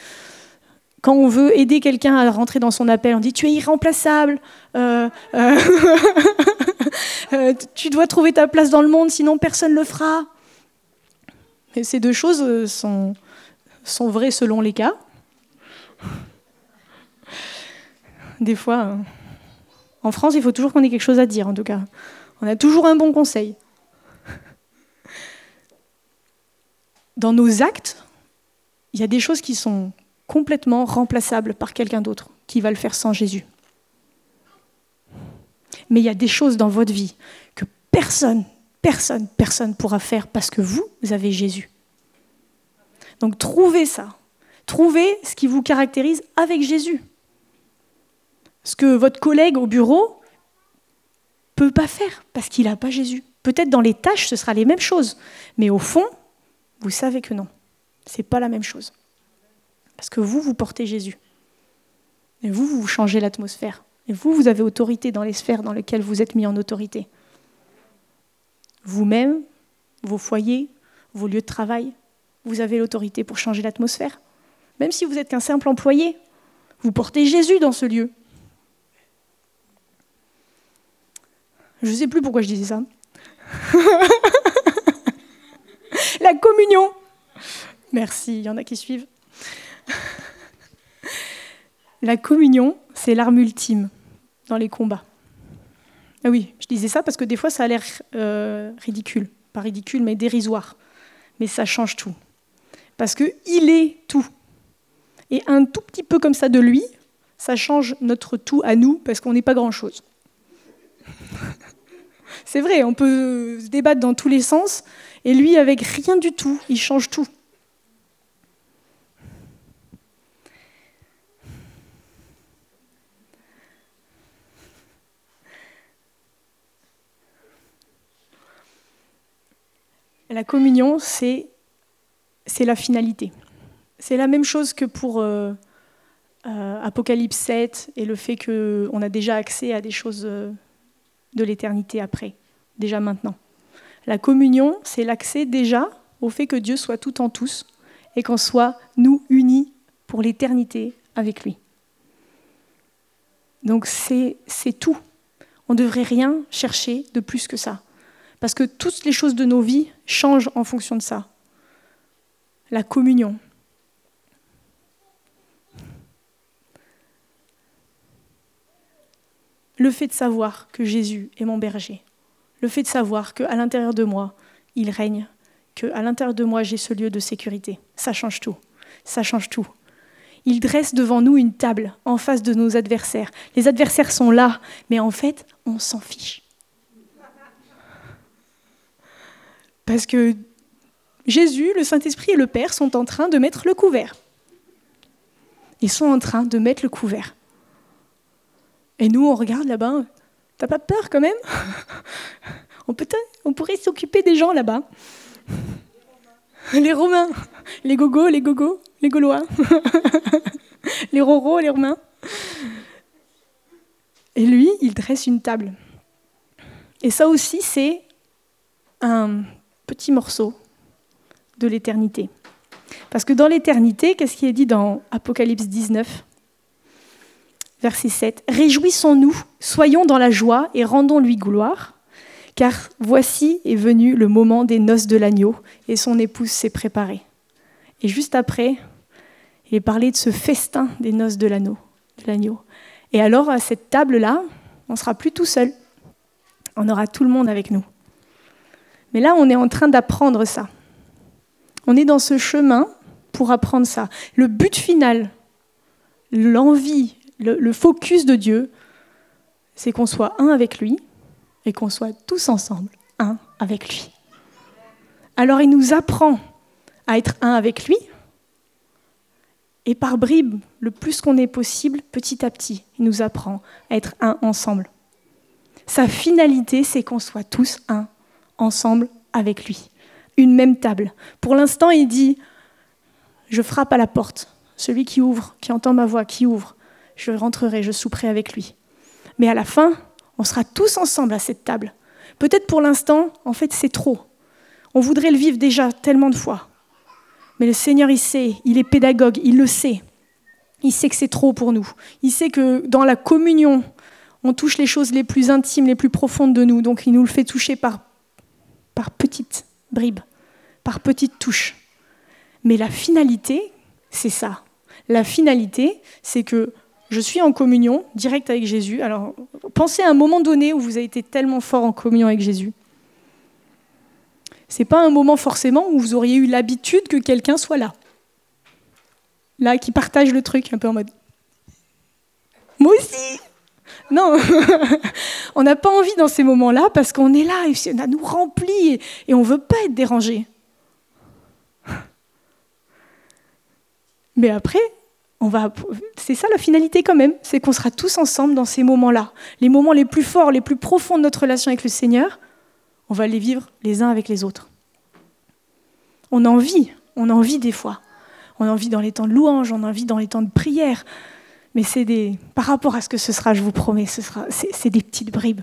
Quand on veut aider quelqu'un à rentrer dans son appel, on dit tu es irremplaçable, tu dois trouver ta place dans le monde, sinon personne ne le fera. Ces deux choses euh, sont, sont vraies selon les cas. Des fois, euh, en France, il faut toujours qu'on ait quelque chose à dire, en tout cas. On a toujours un bon conseil. Dans nos actes, il y a des choses qui sont complètement remplaçables par quelqu'un d'autre qui va le faire sans Jésus. Mais il y a des choses dans votre vie que personne personne, personne pourra faire parce que vous, vous avez Jésus. Donc trouvez ça. Trouvez ce qui vous caractérise avec Jésus. Ce que votre collègue au bureau peut pas faire parce qu'il n'a pas Jésus. Peut-être dans les tâches, ce sera les mêmes choses, mais au fond, vous savez que non. C'est pas la même chose. Parce que vous, vous portez Jésus. Et vous, vous changez l'atmosphère. Et vous, vous avez autorité dans les sphères dans lesquelles vous êtes mis en autorité vous-même, vos foyers, vos lieux de travail, vous avez l'autorité pour changer l'atmosphère. Même si vous êtes qu'un simple employé, vous portez Jésus dans ce lieu. Je ne sais plus pourquoi je disais ça. La communion. Merci, il y en a qui suivent. La communion, c'est l'arme ultime dans les combats. Ah oui, je disais ça parce que des fois ça a l'air euh, ridicule. Pas ridicule, mais dérisoire. Mais ça change tout. Parce qu'il est tout. Et un tout petit peu comme ça de lui, ça change notre tout à nous parce qu'on n'est pas grand-chose. C'est vrai, on peut se débattre dans tous les sens, et lui, avec rien du tout, il change tout. La communion, c'est la finalité. C'est la même chose que pour euh, euh, Apocalypse 7 et le fait qu'on a déjà accès à des choses euh, de l'éternité après, déjà maintenant. La communion, c'est l'accès déjà au fait que Dieu soit tout en tous et qu'on soit, nous, unis pour l'éternité avec lui. Donc c'est tout. On ne devrait rien chercher de plus que ça. Parce que toutes les choses de nos vies changent en fonction de ça. la communion. Le fait de savoir que Jésus est mon berger, le fait de savoir qu'à l'intérieur de moi, il règne, qu'à l'intérieur de moi, j'ai ce lieu de sécurité, ça change tout. Ça change tout. Il dresse devant nous une table en face de nos adversaires. Les adversaires sont là, mais en fait, on s'en fiche. Parce que Jésus, le Saint-Esprit et le Père sont en train de mettre le couvert. Ils sont en train de mettre le couvert. Et nous, on regarde là-bas. T'as pas peur quand même? On, pourrait s'occuper des gens là-bas. Les Romains, les gogos, les gogos, les Gaulois, les Roros, les Romains. Et lui, il dresse une table. Et ça aussi, c'est un petit morceau de l'éternité. Parce que dans l'éternité, qu'est-ce qui est dit dans Apocalypse 19 Verset 7. Réjouissons-nous, soyons dans la joie et rendons-lui gloire, car voici est venu le moment des noces de l'agneau, et son épouse s'est préparée. Et juste après, il est parlé de ce festin des noces de l'agneau. Et alors, à cette table-là, on ne sera plus tout seul. On aura tout le monde avec nous. Mais là, on est en train d'apprendre ça. On est dans ce chemin pour apprendre ça. Le but final, l'envie, le, focus de Dieu, c'est qu'on soit un avec lui et qu'on soit tous ensemble un avec lui. Alors il nous apprend à être un avec lui, et par bribes, le plus qu'on est possible, petit à petit, il nous apprend à être un ensemble. Sa finalité, c'est qu'on soit tous un ensemble avec lui. Une même table. Pour l'instant, il dit, je frappe à la porte. Celui qui ouvre, qui entend ma voix, qui ouvre, je rentrerai, je souperai avec lui. Mais à la fin, on sera tous ensemble à cette table. Peut-être pour l'instant, en fait, c'est trop. On voudrait le vivre déjà tellement de fois. Mais le Seigneur, il sait, il est pédagogue, il le sait. Il sait que c'est trop pour nous. Il sait que dans la communion, on touche les choses les plus intimes, les plus profondes de nous. Donc il nous le fait toucher par, par petites bribes, par petites touches. Mais la finalité, c'est ça. La finalité, c'est que je suis en communion directe avec Jésus. Alors, pensez à un moment donné où vous avez été tellement fort en communion avec Jésus c'est pas un moment forcément où vous auriez eu l'habitude que quelqu'un soit là. Là, qui partage le truc, un peu en mode Moi aussi Non On n'a pas envie dans ces moments-là parce qu'on est là et ça nous remplit et, on ne veut pas être dérangé. Mais après, c'est ça la finalité quand même, c'est qu'on sera tous ensemble dans ces moments-là. Les moments les plus forts, les plus profonds de notre relation avec le Seigneur, on va les vivre les uns avec les autres. On en vit, on en vit des fois. On en vit dans les temps de louange, on en vit dans les temps de prière. Mais c'est des, par rapport à ce que ce sera, je vous promets, ce sera, c'est des petites bribes.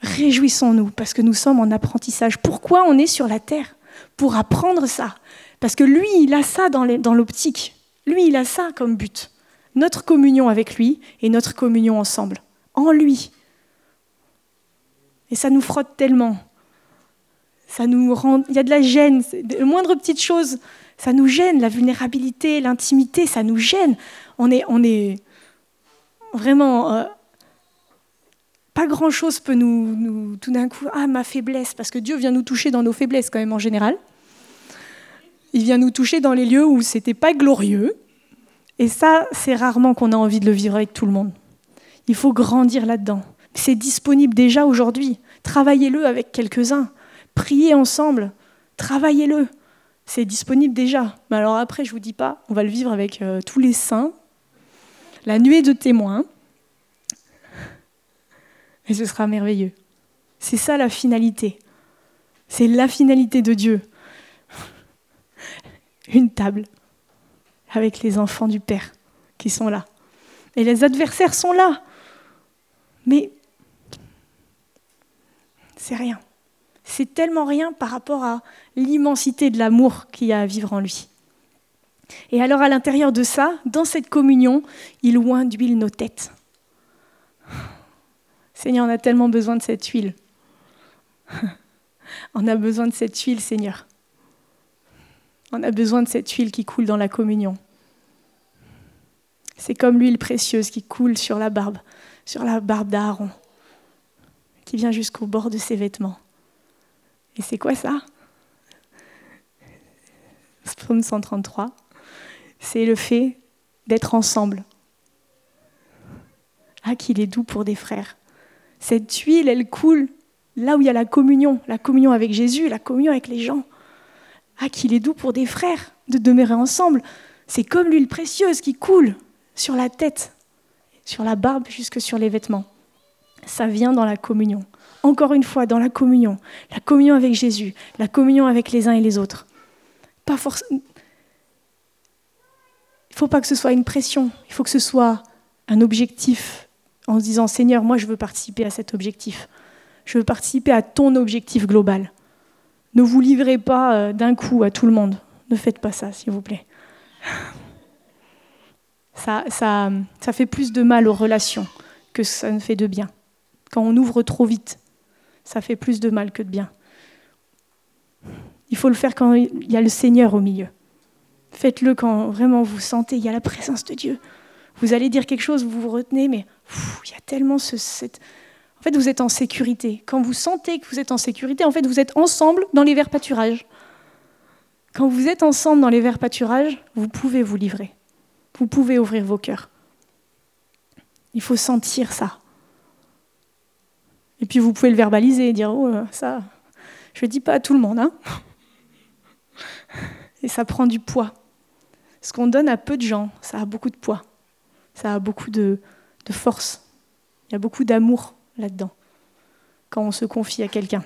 Réjouissons-nous parce que nous sommes en apprentissage. Pourquoi on est sur la terre Pour apprendre ça. Parce que lui, il a ça dans l'optique. Lui, il a ça comme but. Notre communion avec lui et notre communion ensemble. En lui. Et ça nous frotte tellement. Ça nous rend, il y a de la gêne. Le moindre petite chose, ça nous gêne. La vulnérabilité, l'intimité, ça nous gêne. On est, on est vraiment. Euh, pas grand chose peut nous, tout d'un coup, ah ma faiblesse, parce que Dieu vient nous toucher dans nos faiblesses quand même en général. Il vient nous toucher dans les lieux où c'était pas glorieux. Et ça, c'est rarement qu'on a envie de le vivre avec tout le monde. Il faut grandir là-dedans. C'est disponible déjà aujourd'hui. Travaillez-le avec quelques-uns. Priez ensemble. Travaillez-le. C'est disponible déjà. Mais alors après, je vous dis pas, on va le vivre avec euh, tous les saints. La nuée de témoins. Et ce sera merveilleux. C'est ça la finalité. C'est la finalité de Dieu. Une table avec les enfants du Père qui sont là. Et les adversaires sont là. Mais c'est rien. C'est tellement rien par rapport à l'immensité de l'amour qu'il y a à vivre en lui. Et alors à l'intérieur de ça, dans cette communion, il oint d'huile nos têtes. Seigneur, on a tellement besoin de cette huile. On a besoin de cette huile, Seigneur. On a besoin de cette huile qui coule dans la communion. C'est comme l'huile précieuse qui coule sur la barbe, sur la barbe d'Aaron, qui vient jusqu'au bord de ses vêtements. Et c'est quoi ça? Psaume 133, c'est le fait d'être ensemble. Ah, qu'il est doux pour des frères. Cette huile, elle coule là où il y a la communion, la communion avec Jésus, la communion avec les gens. Ah, qu'il est doux pour des frères de demeurer ensemble. C'est comme l'huile précieuse qui coule sur la tête, sur la barbe, jusque sur les vêtements. Ça vient dans la communion. Encore une fois, dans la communion. La communion avec Jésus, la communion avec les uns et les autres. Pas forcément. Il ne faut pas que ce soit une pression, il faut que ce soit un objectif en se disant Seigneur, moi je veux participer à cet objectif. Je veux participer à ton objectif global. Ne vous livrez pas euh, d'un coup à tout le monde. Ne faites pas ça, s'il vous plaît. Ça, ça, ça fait plus de mal aux relations que ça ne fait de bien. Quand on ouvre trop vite, ça fait plus de mal que de bien. Il faut le faire quand il y a le Seigneur au milieu. Faites-le quand vraiment vous sentez, il y a la présence de Dieu. Vous allez dire quelque chose, vous vous retenez, mais il y a tellement ce... Cette... En fait, vous êtes en sécurité. Quand vous sentez que vous êtes en sécurité, en fait, vous êtes ensemble dans les verts pâturages. Quand vous êtes ensemble dans les verts pâturages, vous pouvez vous livrer. Vous pouvez ouvrir vos cœurs. Il faut sentir ça. Et puis vous pouvez le verbaliser et dire, oh, ça, je ne dis pas à tout le monde. Hein et ça prend du poids. Ce qu'on donne à peu de gens, ça a beaucoup de poids. Ça a beaucoup de, force. Il y a beaucoup d'amour là-dedans, quand on se confie à quelqu'un.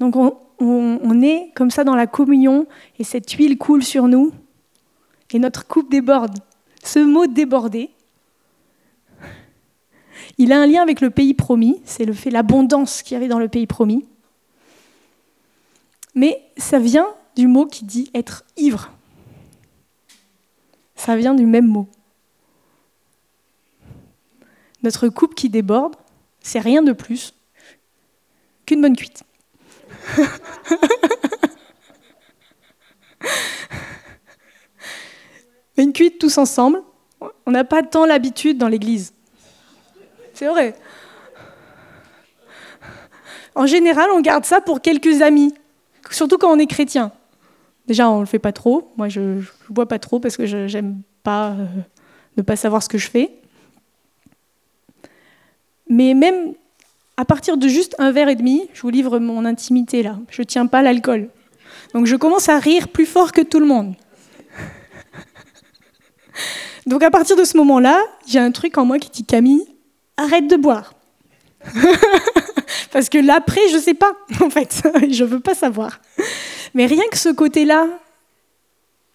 Donc on, est comme ça dans la communion, et cette huile coule sur nous, et notre coupe déborde. Ce mot déborder, il a un lien avec le pays promis, c'est le fait l'abondance qu'il y avait dans le pays promis. Mais ça vient du mot qui dit être ivre. Ça vient du même mot. Notre coupe qui déborde, c'est rien de plus qu'une bonne cuite. une cuite tous ensemble, on n'a pas tant l'habitude dans l'église. C'est vrai. En général, on garde ça pour quelques amis, surtout quand on est chrétien. Déjà, on ne le fait pas trop. Moi, je ne bois pas trop parce que je n'aime pas euh, ne pas savoir ce que je fais. Mais même à partir de juste un verre et demi, je vous livre mon intimité là. Je ne tiens pas l'alcool. Donc je commence à rire plus fort que tout le monde. Donc à partir de ce moment-là, j'ai un truc en moi qui dit Camille, arrête de boire. Parce que l'après, je ne sais pas, en fait. je ne veux pas savoir. Mais rien que ce côté-là,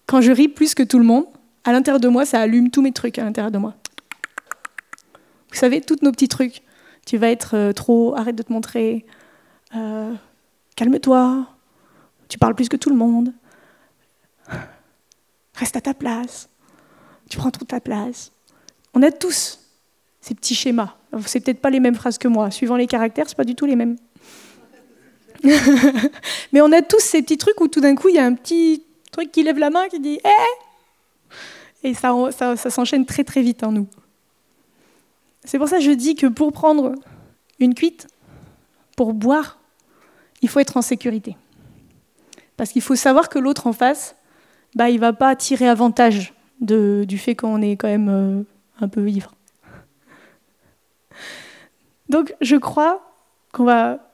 quand je ris plus que tout le monde, à l'intérieur de moi, ça allume tous mes trucs à l'intérieur de moi. Vous savez, tous nos petits trucs. Tu vas être euh, trop, arrête de te montrer, euh, calme-toi, tu parles plus que tout le monde, reste à ta place, tu prends trop ta place. On a tous ces petits schémas. C'est peut-être pas les mêmes phrases que moi. Suivant les caractères, c'est pas du tout les mêmes. Mais on a tous ces petits trucs où tout d'un coup, il y a un petit truc qui lève la main, qui dit Eh Et ça, ça, s'enchaîne très très vite en nous. C'est pour ça que je dis que pour prendre une cuite, pour boire, il faut être en sécurité. Parce qu'il faut savoir que l'autre en face, bah, il ne va pas tirer avantage de, du fait qu'on est quand même euh, un peu ivre. Donc je crois qu'on va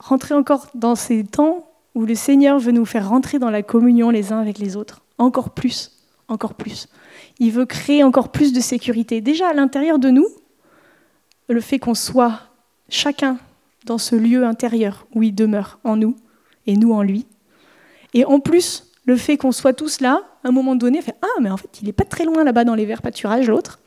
rentrer encore dans ces temps où le Seigneur veut nous faire rentrer dans la communion les uns avec les autres, encore plus, encore plus. Il veut créer encore plus de sécurité. Déjà à l'intérieur de nous, le fait qu'on soit chacun dans ce lieu intérieur où il demeure en nous et nous en lui. Et en plus, le fait qu'on soit tous là, à un moment donné, fait Ah, mais en fait, il n'est pas très loin là-bas dans les verts pâturages, l'autre.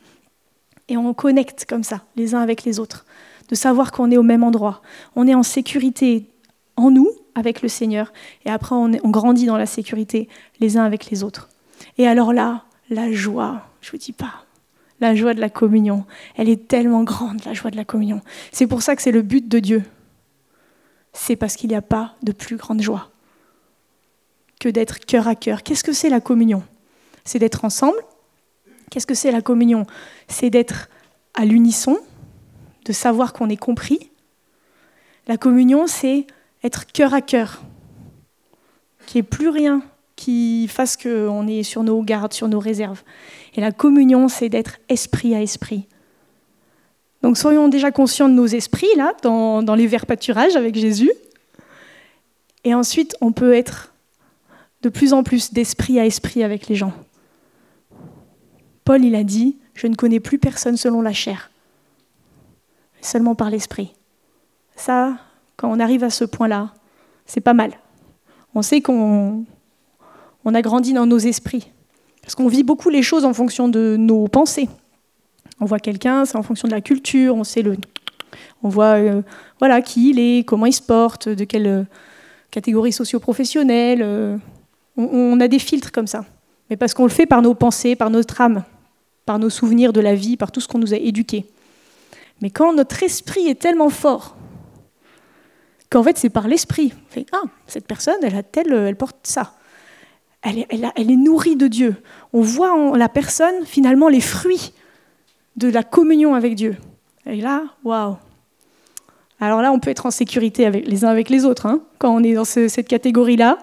Et on connecte comme ça, les uns avec les autres de savoir qu'on est au même endroit. On est en sécurité en nous, avec le Seigneur, et après on, grandit dans la sécurité les uns avec les autres. Et alors là, la joie, je vous dis pas, la joie de la communion, elle est tellement grande, la joie de la communion. C'est pour ça que c'est le but de Dieu. C'est parce qu'il n'y a pas de plus grande joie que d'être cœur à cœur. Qu'est-ce que c'est la communion? C'est d'être ensemble. Qu'est-ce que c'est la communion? C'est d'être à l'unisson, de savoir qu'on est compris. La communion, c'est être cœur à cœur, qu'il n'y ait plus rien qui fasse qu'on est sur nos gardes, sur nos réserves. Et la communion, c'est d'être esprit à esprit. Donc soyons déjà conscients de nos esprits, là, dans, dans les verts pâturages avec Jésus. Et ensuite, on peut être de plus en plus d'esprit à esprit avec les gens. Paul, il a dit, je ne connais plus personne selon la chair, seulement par l'esprit. Ça, quand on arrive à ce point-là, c'est pas mal. On sait qu'on on a grandi dans nos esprits, parce qu'on vit beaucoup les choses en fonction de nos pensées. On voit quelqu'un, c'est en fonction de la culture, on sait le, on voit euh, voilà qui il est, comment il se porte, de quelle euh, catégorie socio-professionnelle. Euh, on, on, a des filtres comme ça, mais parce qu'on le fait par nos pensées, par notre âme, par nos souvenirs de la vie, par tout ce qu'on nous a éduqués. Mais quand notre esprit est tellement fort qu'en fait c'est par l'esprit, fait ah cette personne elle a telle, elle porte ça, elle est, nourrie de Dieu. On voit en la personne finalement les fruits de la communion avec Dieu. Et là, waouh Alors là, on peut être en sécurité avec, les uns avec les autres. Hein. Quand on est dans cette catégorie-là,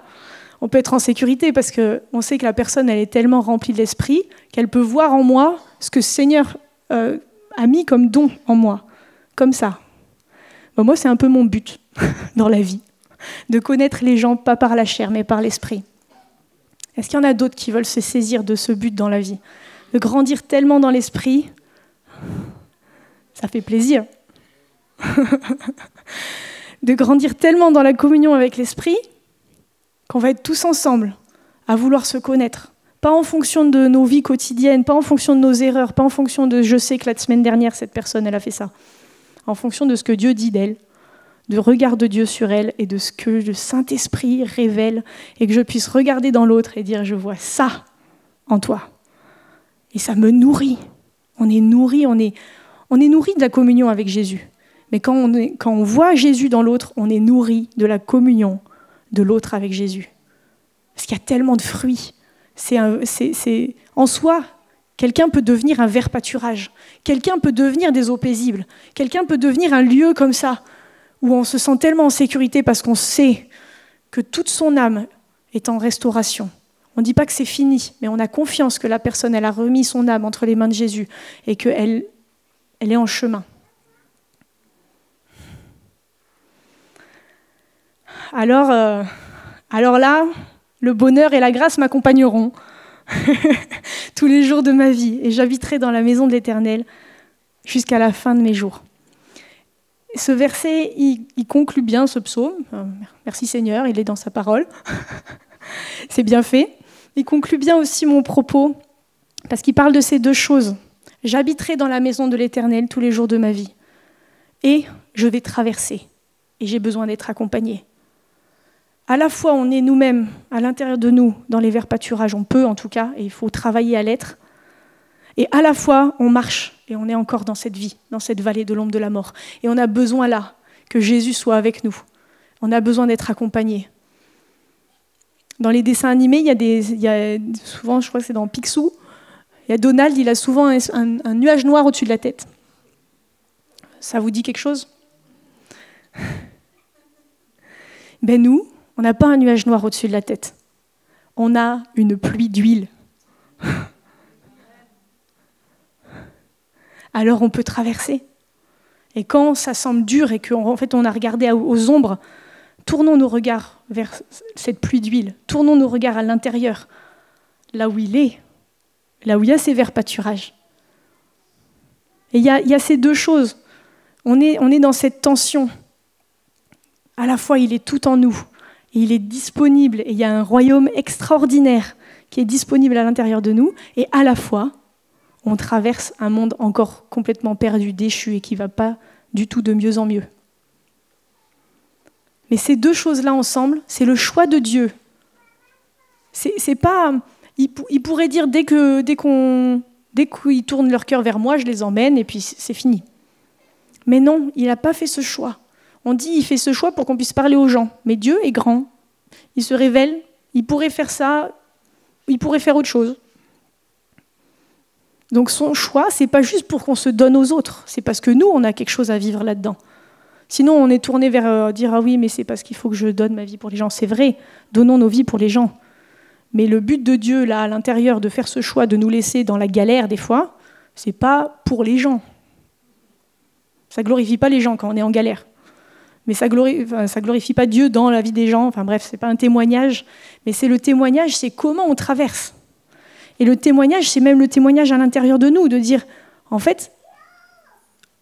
on peut être en sécurité parce qu'on sait que la personne, elle est tellement remplie de l'esprit qu'elle peut voir en moi ce que Seigneur euh, a mis comme don en moi. Comme ça. moi, c'est un peu mon but dans la vie. De connaître les gens, pas par la chair, mais par l'esprit. Est-ce qu'il y en a d'autres qui veulent se saisir de ce but dans la vie? De grandir tellement dans l'esprit, ça fait plaisir. de grandir tellement dans la communion avec l'esprit qu'on va être tous ensemble à vouloir se connaître. Pas en fonction de nos vies quotidiennes, pas en fonction de nos erreurs, pas en fonction de je sais que la semaine dernière, cette personne, elle a fait ça. En fonction de ce que Dieu dit d'elle, du regard de Dieu sur elle et de ce que le Saint-Esprit révèle et que je puisse regarder dans l'autre et dire je vois ça en toi. Et ça me nourrit. On est nourri, on est, on est nourri de la communion avec Jésus. Mais quand on, est, quand on voit Jésus dans l'autre, on est nourri de la communion de l'autre avec Jésus. Parce qu'il y a tellement de fruits. En soi, quelqu'un peut devenir un vert pâturage. Quelqu'un peut devenir des eaux paisibles. Quelqu'un peut devenir un lieu comme ça où on se sent tellement en sécurité parce qu'on sait que toute son âme est en restauration. On ne dit pas que c'est fini, mais on a confiance que la personne, elle a remis son âme entre les mains de Jésus et qu'elle elle est en chemin. Alors, euh, alors là, le bonheur et la grâce m'accompagneront tous les jours de ma vie et j'habiterai dans la maison de l'Éternel jusqu'à la fin de mes jours. Ce verset, il, conclut bien ce psaume. Euh, merci Seigneur, il est dans sa parole. C'est bien fait. Il conclut bien aussi mon propos, parce qu'il parle de ces deux choses. J'habiterai dans la maison de l'Éternel tous les jours de ma vie. Et je vais traverser. Et j'ai besoin d'être accompagné. À la fois, on est nous-mêmes, à l'intérieur de nous, dans les verts pâturages, on peut en tout cas, et il faut travailler à l'être. Et à la fois, on marche et on est encore dans cette vie, dans cette vallée de l'ombre de la mort. Et on a besoin là que Jésus soit avec nous. On a besoin d'être accompagné. Dans les dessins animés, il y a, des, il y a souvent, je crois que c'est dans Picsou, il y a Donald, il a souvent un, nuage noir au-dessus de la tête. Ça vous dit quelque chose? Ben nous, on n'a pas un nuage noir au-dessus de la tête. On a une pluie d'huile. alors on peut traverser. Et quand ça semble dur et qu'en fait on a regardé aux ombres, tournons nos regards vers cette pluie d'huile, tournons nos regards à l'intérieur, là où il est, là où il y a ces verts pâturages. Et il y, a, ces deux choses. On est, on est dans cette tension. À la fois, il est tout en nous, et il est disponible, et il y a un royaume extraordinaire qui est disponible à l'intérieur de nous, et à la fois, on traverse un monde encore complètement perdu, déchu et qui ne va pas du tout de mieux en mieux. Mais ces deux choses-là ensemble, c'est le choix de Dieu. C'est pas, il, pourrait dire dès que dès dès qu'ils tournent leur cœur vers moi, je les emmène et puis c'est fini. Mais non, il n'a pas fait ce choix. On dit il fait ce choix pour qu'on puisse parler aux gens. Mais Dieu est grand. Il se révèle Il pourrait faire ça, il pourrait faire autre chose. Donc son choix, c'est pas juste pour qu'on se donne aux autres, c'est parce que nous, on a quelque chose à vivre là-dedans. Sinon, on est tourné vers euh, dire ah oui, mais c'est parce qu'il faut que je donne ma vie pour les gens. C'est vrai, donnons nos vies pour les gens. Mais le but de Dieu, là, à l'intérieur, de faire ce choix, de nous laisser dans la galère des fois, c'est pas pour les gens. Ça glorifie pas les gens quand on est en galère. Mais ça glorifie, glorifie pas Dieu dans la vie des gens. Enfin bref, c'est pas un témoignage, mais c'est le témoignage, c'est comment on traverse. Et le témoignage, c'est même le témoignage à l'intérieur de nous, de dire, en fait,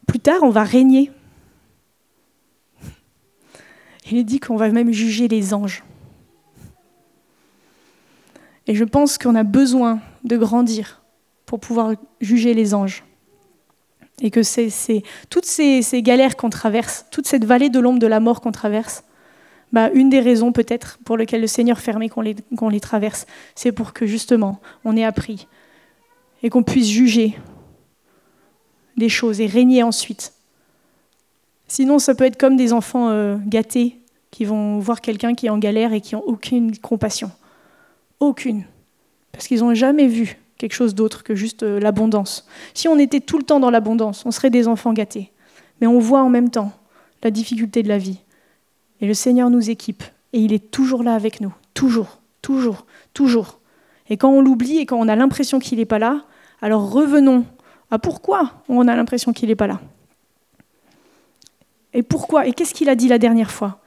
plus tard, on va régner. Il est dit qu'on va même juger les anges. Et je pense qu'on a besoin de grandir pour pouvoir juger les anges. Et que c'est, toutes ces, galères qu'on traverse, toute cette vallée de l'ombre de la mort qu'on traverse, bah, une des raisons peut-être pour lesquelles le Seigneur les, qu'on les traverse, c'est pour que justement on ait appris et qu'on puisse juger des choses et régner ensuite. Sinon, ça peut être comme des enfants euh, gâtés qui vont voir quelqu'un qui est en galère et qui n'ont aucune compassion. Aucune. Parce qu'ils n'ont jamais vu quelque chose d'autre que juste euh, l'abondance. Si on était tout le temps dans l'abondance, on serait des enfants gâtés. Mais on voit en même temps la difficulté de la vie. Et le Seigneur nous équipe. Et il est toujours là avec nous. Toujours, toujours, toujours. Et quand on l'oublie et quand on a l'impression qu'il n'est pas là, alors revenons à pourquoi on a l'impression qu'il n'est pas là. Et pourquoi Et qu'est-ce qu'il a dit la dernière fois?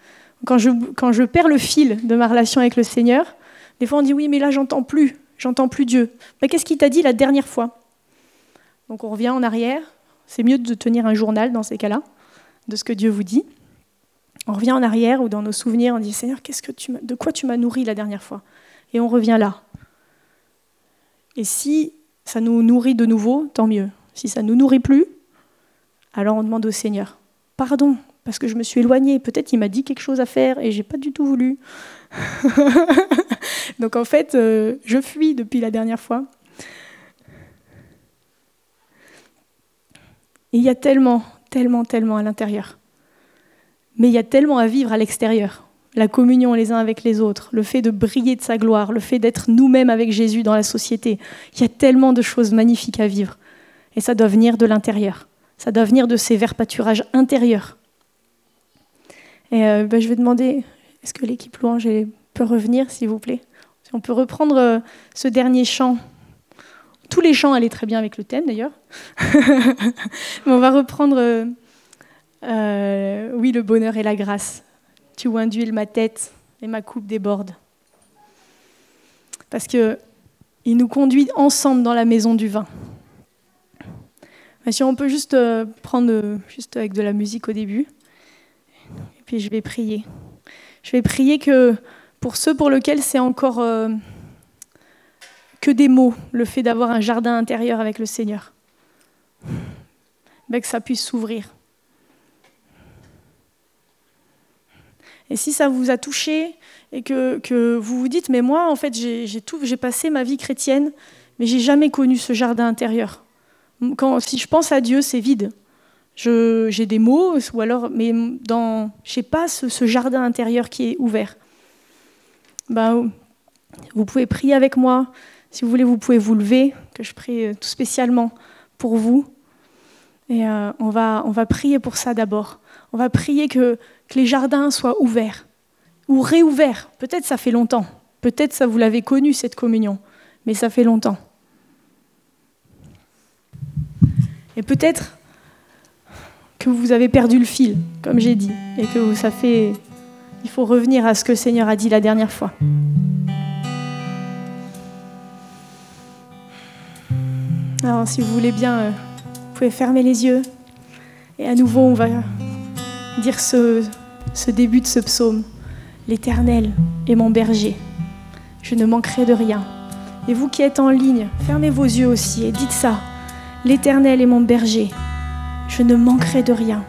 Quand je, quand je perds le fil de ma relation avec le Seigneur, des fois on dit oui, mais là j'entends plus j'entends plus Dieu. Mais qu'est-ce qu'il t'a dit la dernière fois? Donc on revient en arrière. C'est mieux de tenir un journal dans ces cas-là, de ce que Dieu vous dit. On revient en arrière ou dans nos souvenirs, on dit Seigneur, qu'est-ce que tu de quoi tu m'as nourri la dernière fois? Et on revient là. Et si ça nous nourrit de nouveau, tant mieux. Si ça ne nous nourrit plus, alors on demande au Seigneur Pardon, parce que je me suis éloignée. Peut-être il m'a dit quelque chose à faire et j'ai pas du tout voulu. Donc en fait, euh, je fuis depuis la dernière fois. Il y a tellement, tellement, tellement à l'intérieur. Mais il y a tellement à vivre à l'extérieur. La communion les uns avec les autres, le fait de briller de sa gloire, le fait d'être nous-mêmes avec Jésus dans la société. Il y a tellement de choses magnifiques à vivre. Et ça doit venir de l'intérieur. Ça doit venir de ces verts pâturages intérieurs. Et euh, ben, je vais demander, est-ce que l'équipe louange peut revenir, s'il vous plaît? On peut reprendre euh, ce dernier chant. Tous les chants allaient très bien avec le thème, d'ailleurs. Mais on va reprendre, euh, oui, le bonheur et la grâce. Tu induis ma tête et ma coupe déborde. Parce que il nous conduit ensemble dans la maison du vin. si on peut juste prendre juste avec de la musique au début je vais prier. Je vais prier que pour ceux pour lesquels c'est encore euh, que des mots, le fait d'avoir un jardin intérieur avec le Seigneur, ben, que ça puisse s'ouvrir. Et si ça vous a touché et que, que vous vous dites, mais moi, en fait, j'ai passé ma vie chrétienne, mais j'ai jamais connu ce jardin intérieur. Quand, si je pense à Dieu, c'est vide j'ai des mots, ou alors, mais dans, je sais pas, ce, jardin intérieur qui est ouvert. Ben, vous pouvez prier avec moi. Si vous voulez, vous pouvez vous lever, que je prie euh, tout spécialement pour vous. Et euh, on, va, on va prier pour ça d'abord. On va prier que, que les jardins soient ouverts ou réouverts. Peut-être ça fait longtemps. Peut-être ça vous l'avez connu, cette communion. Mais ça fait longtemps. Et peut-être que vous avez perdu le fil, comme j'ai dit, et que ça fait. Il faut revenir à ce que le Seigneur a dit la dernière fois. Alors, si vous voulez bien, euh, vous pouvez fermer les yeux. Et à nouveau, on va dire ce, ce début de ce psaume. L'Éternel est mon berger. Je ne manquerai de rien. Et vous qui êtes en ligne, fermez vos yeux aussi et dites ça. L'Éternel est mon berger je ne manquerai de rien.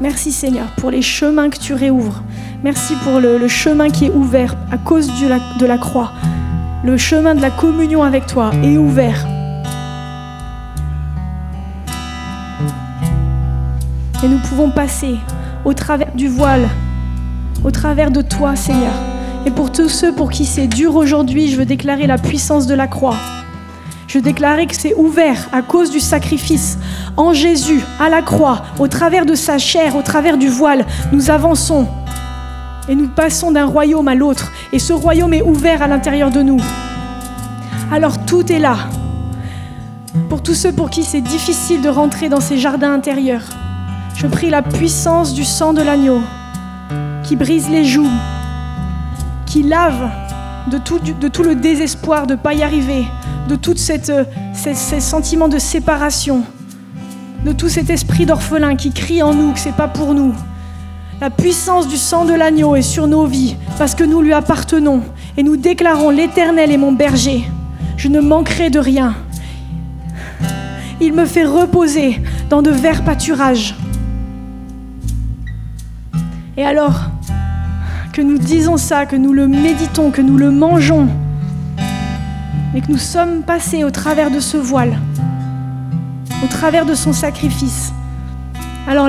Merci Seigneur pour les chemins que tu réouvres. Merci pour le, chemin qui est ouvert à cause de la croix. Le chemin de la communion avec toi est ouvert. Et nous pouvons passer au travers du voile au travers de toi, Seigneur. Et pour tous ceux pour qui c'est dur aujourd'hui, je veux déclarer la puissance de la croix. Je déclarer que c'est ouvert à cause du sacrifice en Jésus, à la croix, au travers de sa chair, au travers du voile. Nous avançons et nous passons d'un royaume à l'autre. Et ce royaume est ouvert à l'intérieur de nous. Alors tout est là. Pour tous ceux pour qui c'est difficile de rentrer dans ces jardins intérieurs, je prie la puissance du sang de l'agneau qui brise les joues, qui lave de tout, de tout le désespoir de ne pas y arriver, de tout cette, ces, ces sentiments de séparation, de tout cet esprit d'orphelin qui crie en nous que c'est pas pour nous. La puissance du sang de l'agneau est sur nos vies parce que nous lui appartenons et nous déclarons l'Éternel est mon berger. Je ne manquerai de rien. Il me fait reposer dans de verts pâturages. Et alors que nous disons ça, que nous le méditons, que nous le mangeons, mais que nous sommes passés au travers de ce voile, au travers de son sacrifice, alors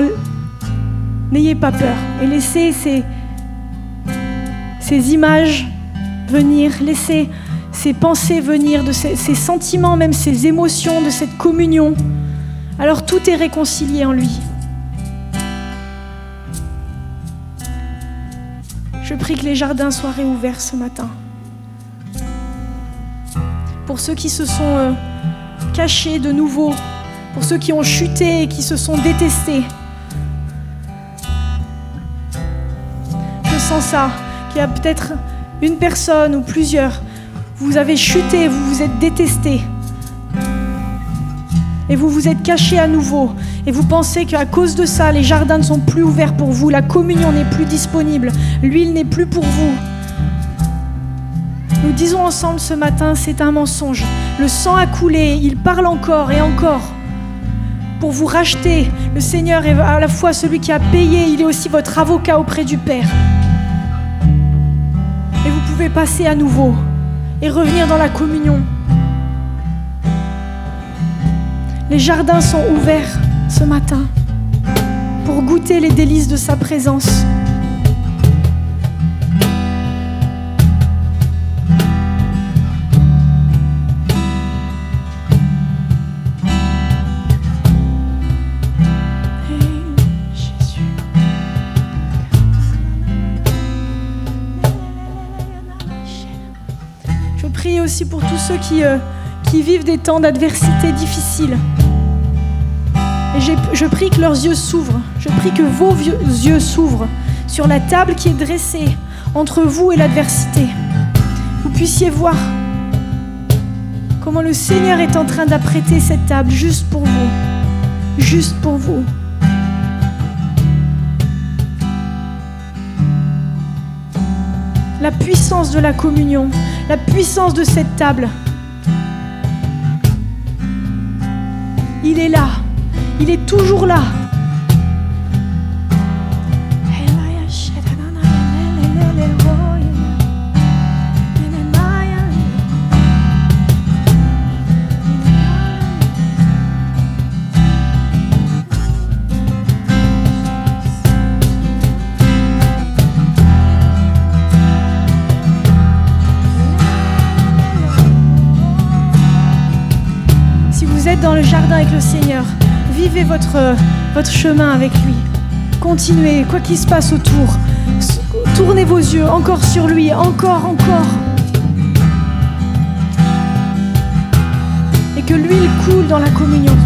n'ayez pas peur et laissez ces, images venir, laissez ces pensées venir, de ces, ces sentiments, même ces émotions, de cette communion. Alors tout est réconcilié en lui. Je prie que les jardins soient réouverts ce matin. Pour ceux qui se sont euh, cachés de nouveau, pour ceux qui ont chuté et qui se sont détestés. Je sens ça, qu'il y a peut-être une personne ou plusieurs. Vous avez chuté, vous vous êtes détestés. Et vous vous êtes cachés à nouveau. Et vous pensez qu'à cause de ça, les jardins ne sont plus ouverts pour vous, la communion n'est plus disponible, l'huile n'est plus pour vous. Nous disons ensemble ce matin, c'est un mensonge. Le sang a coulé, il parle encore et encore pour vous racheter. Le Seigneur est à la fois celui qui a payé, il est aussi votre avocat auprès du Père. Et vous pouvez passer à nouveau et revenir dans la communion. Les jardins sont ouverts ce matin pour goûter les délices de sa présence. Je prie aussi pour tous ceux qui, euh, qui vivent des temps d'adversité difficiles. Je prie que leurs yeux s'ouvrent. Je prie que vos yeux s'ouvrent sur la table qui est dressée entre vous et l'adversité. Vous puissiez voir comment le Seigneur est en train d'apprêter cette table juste pour vous. Juste pour vous. La puissance de la communion, la puissance de cette table. Il est là. Il est toujours là. Si vous êtes dans le jardin avec le Seigneur, votre, votre chemin avec lui. Continuez, quoi qu'il se passe autour. Tournez vos yeux encore sur lui, encore, encore. Et que l'huile coule dans la communion.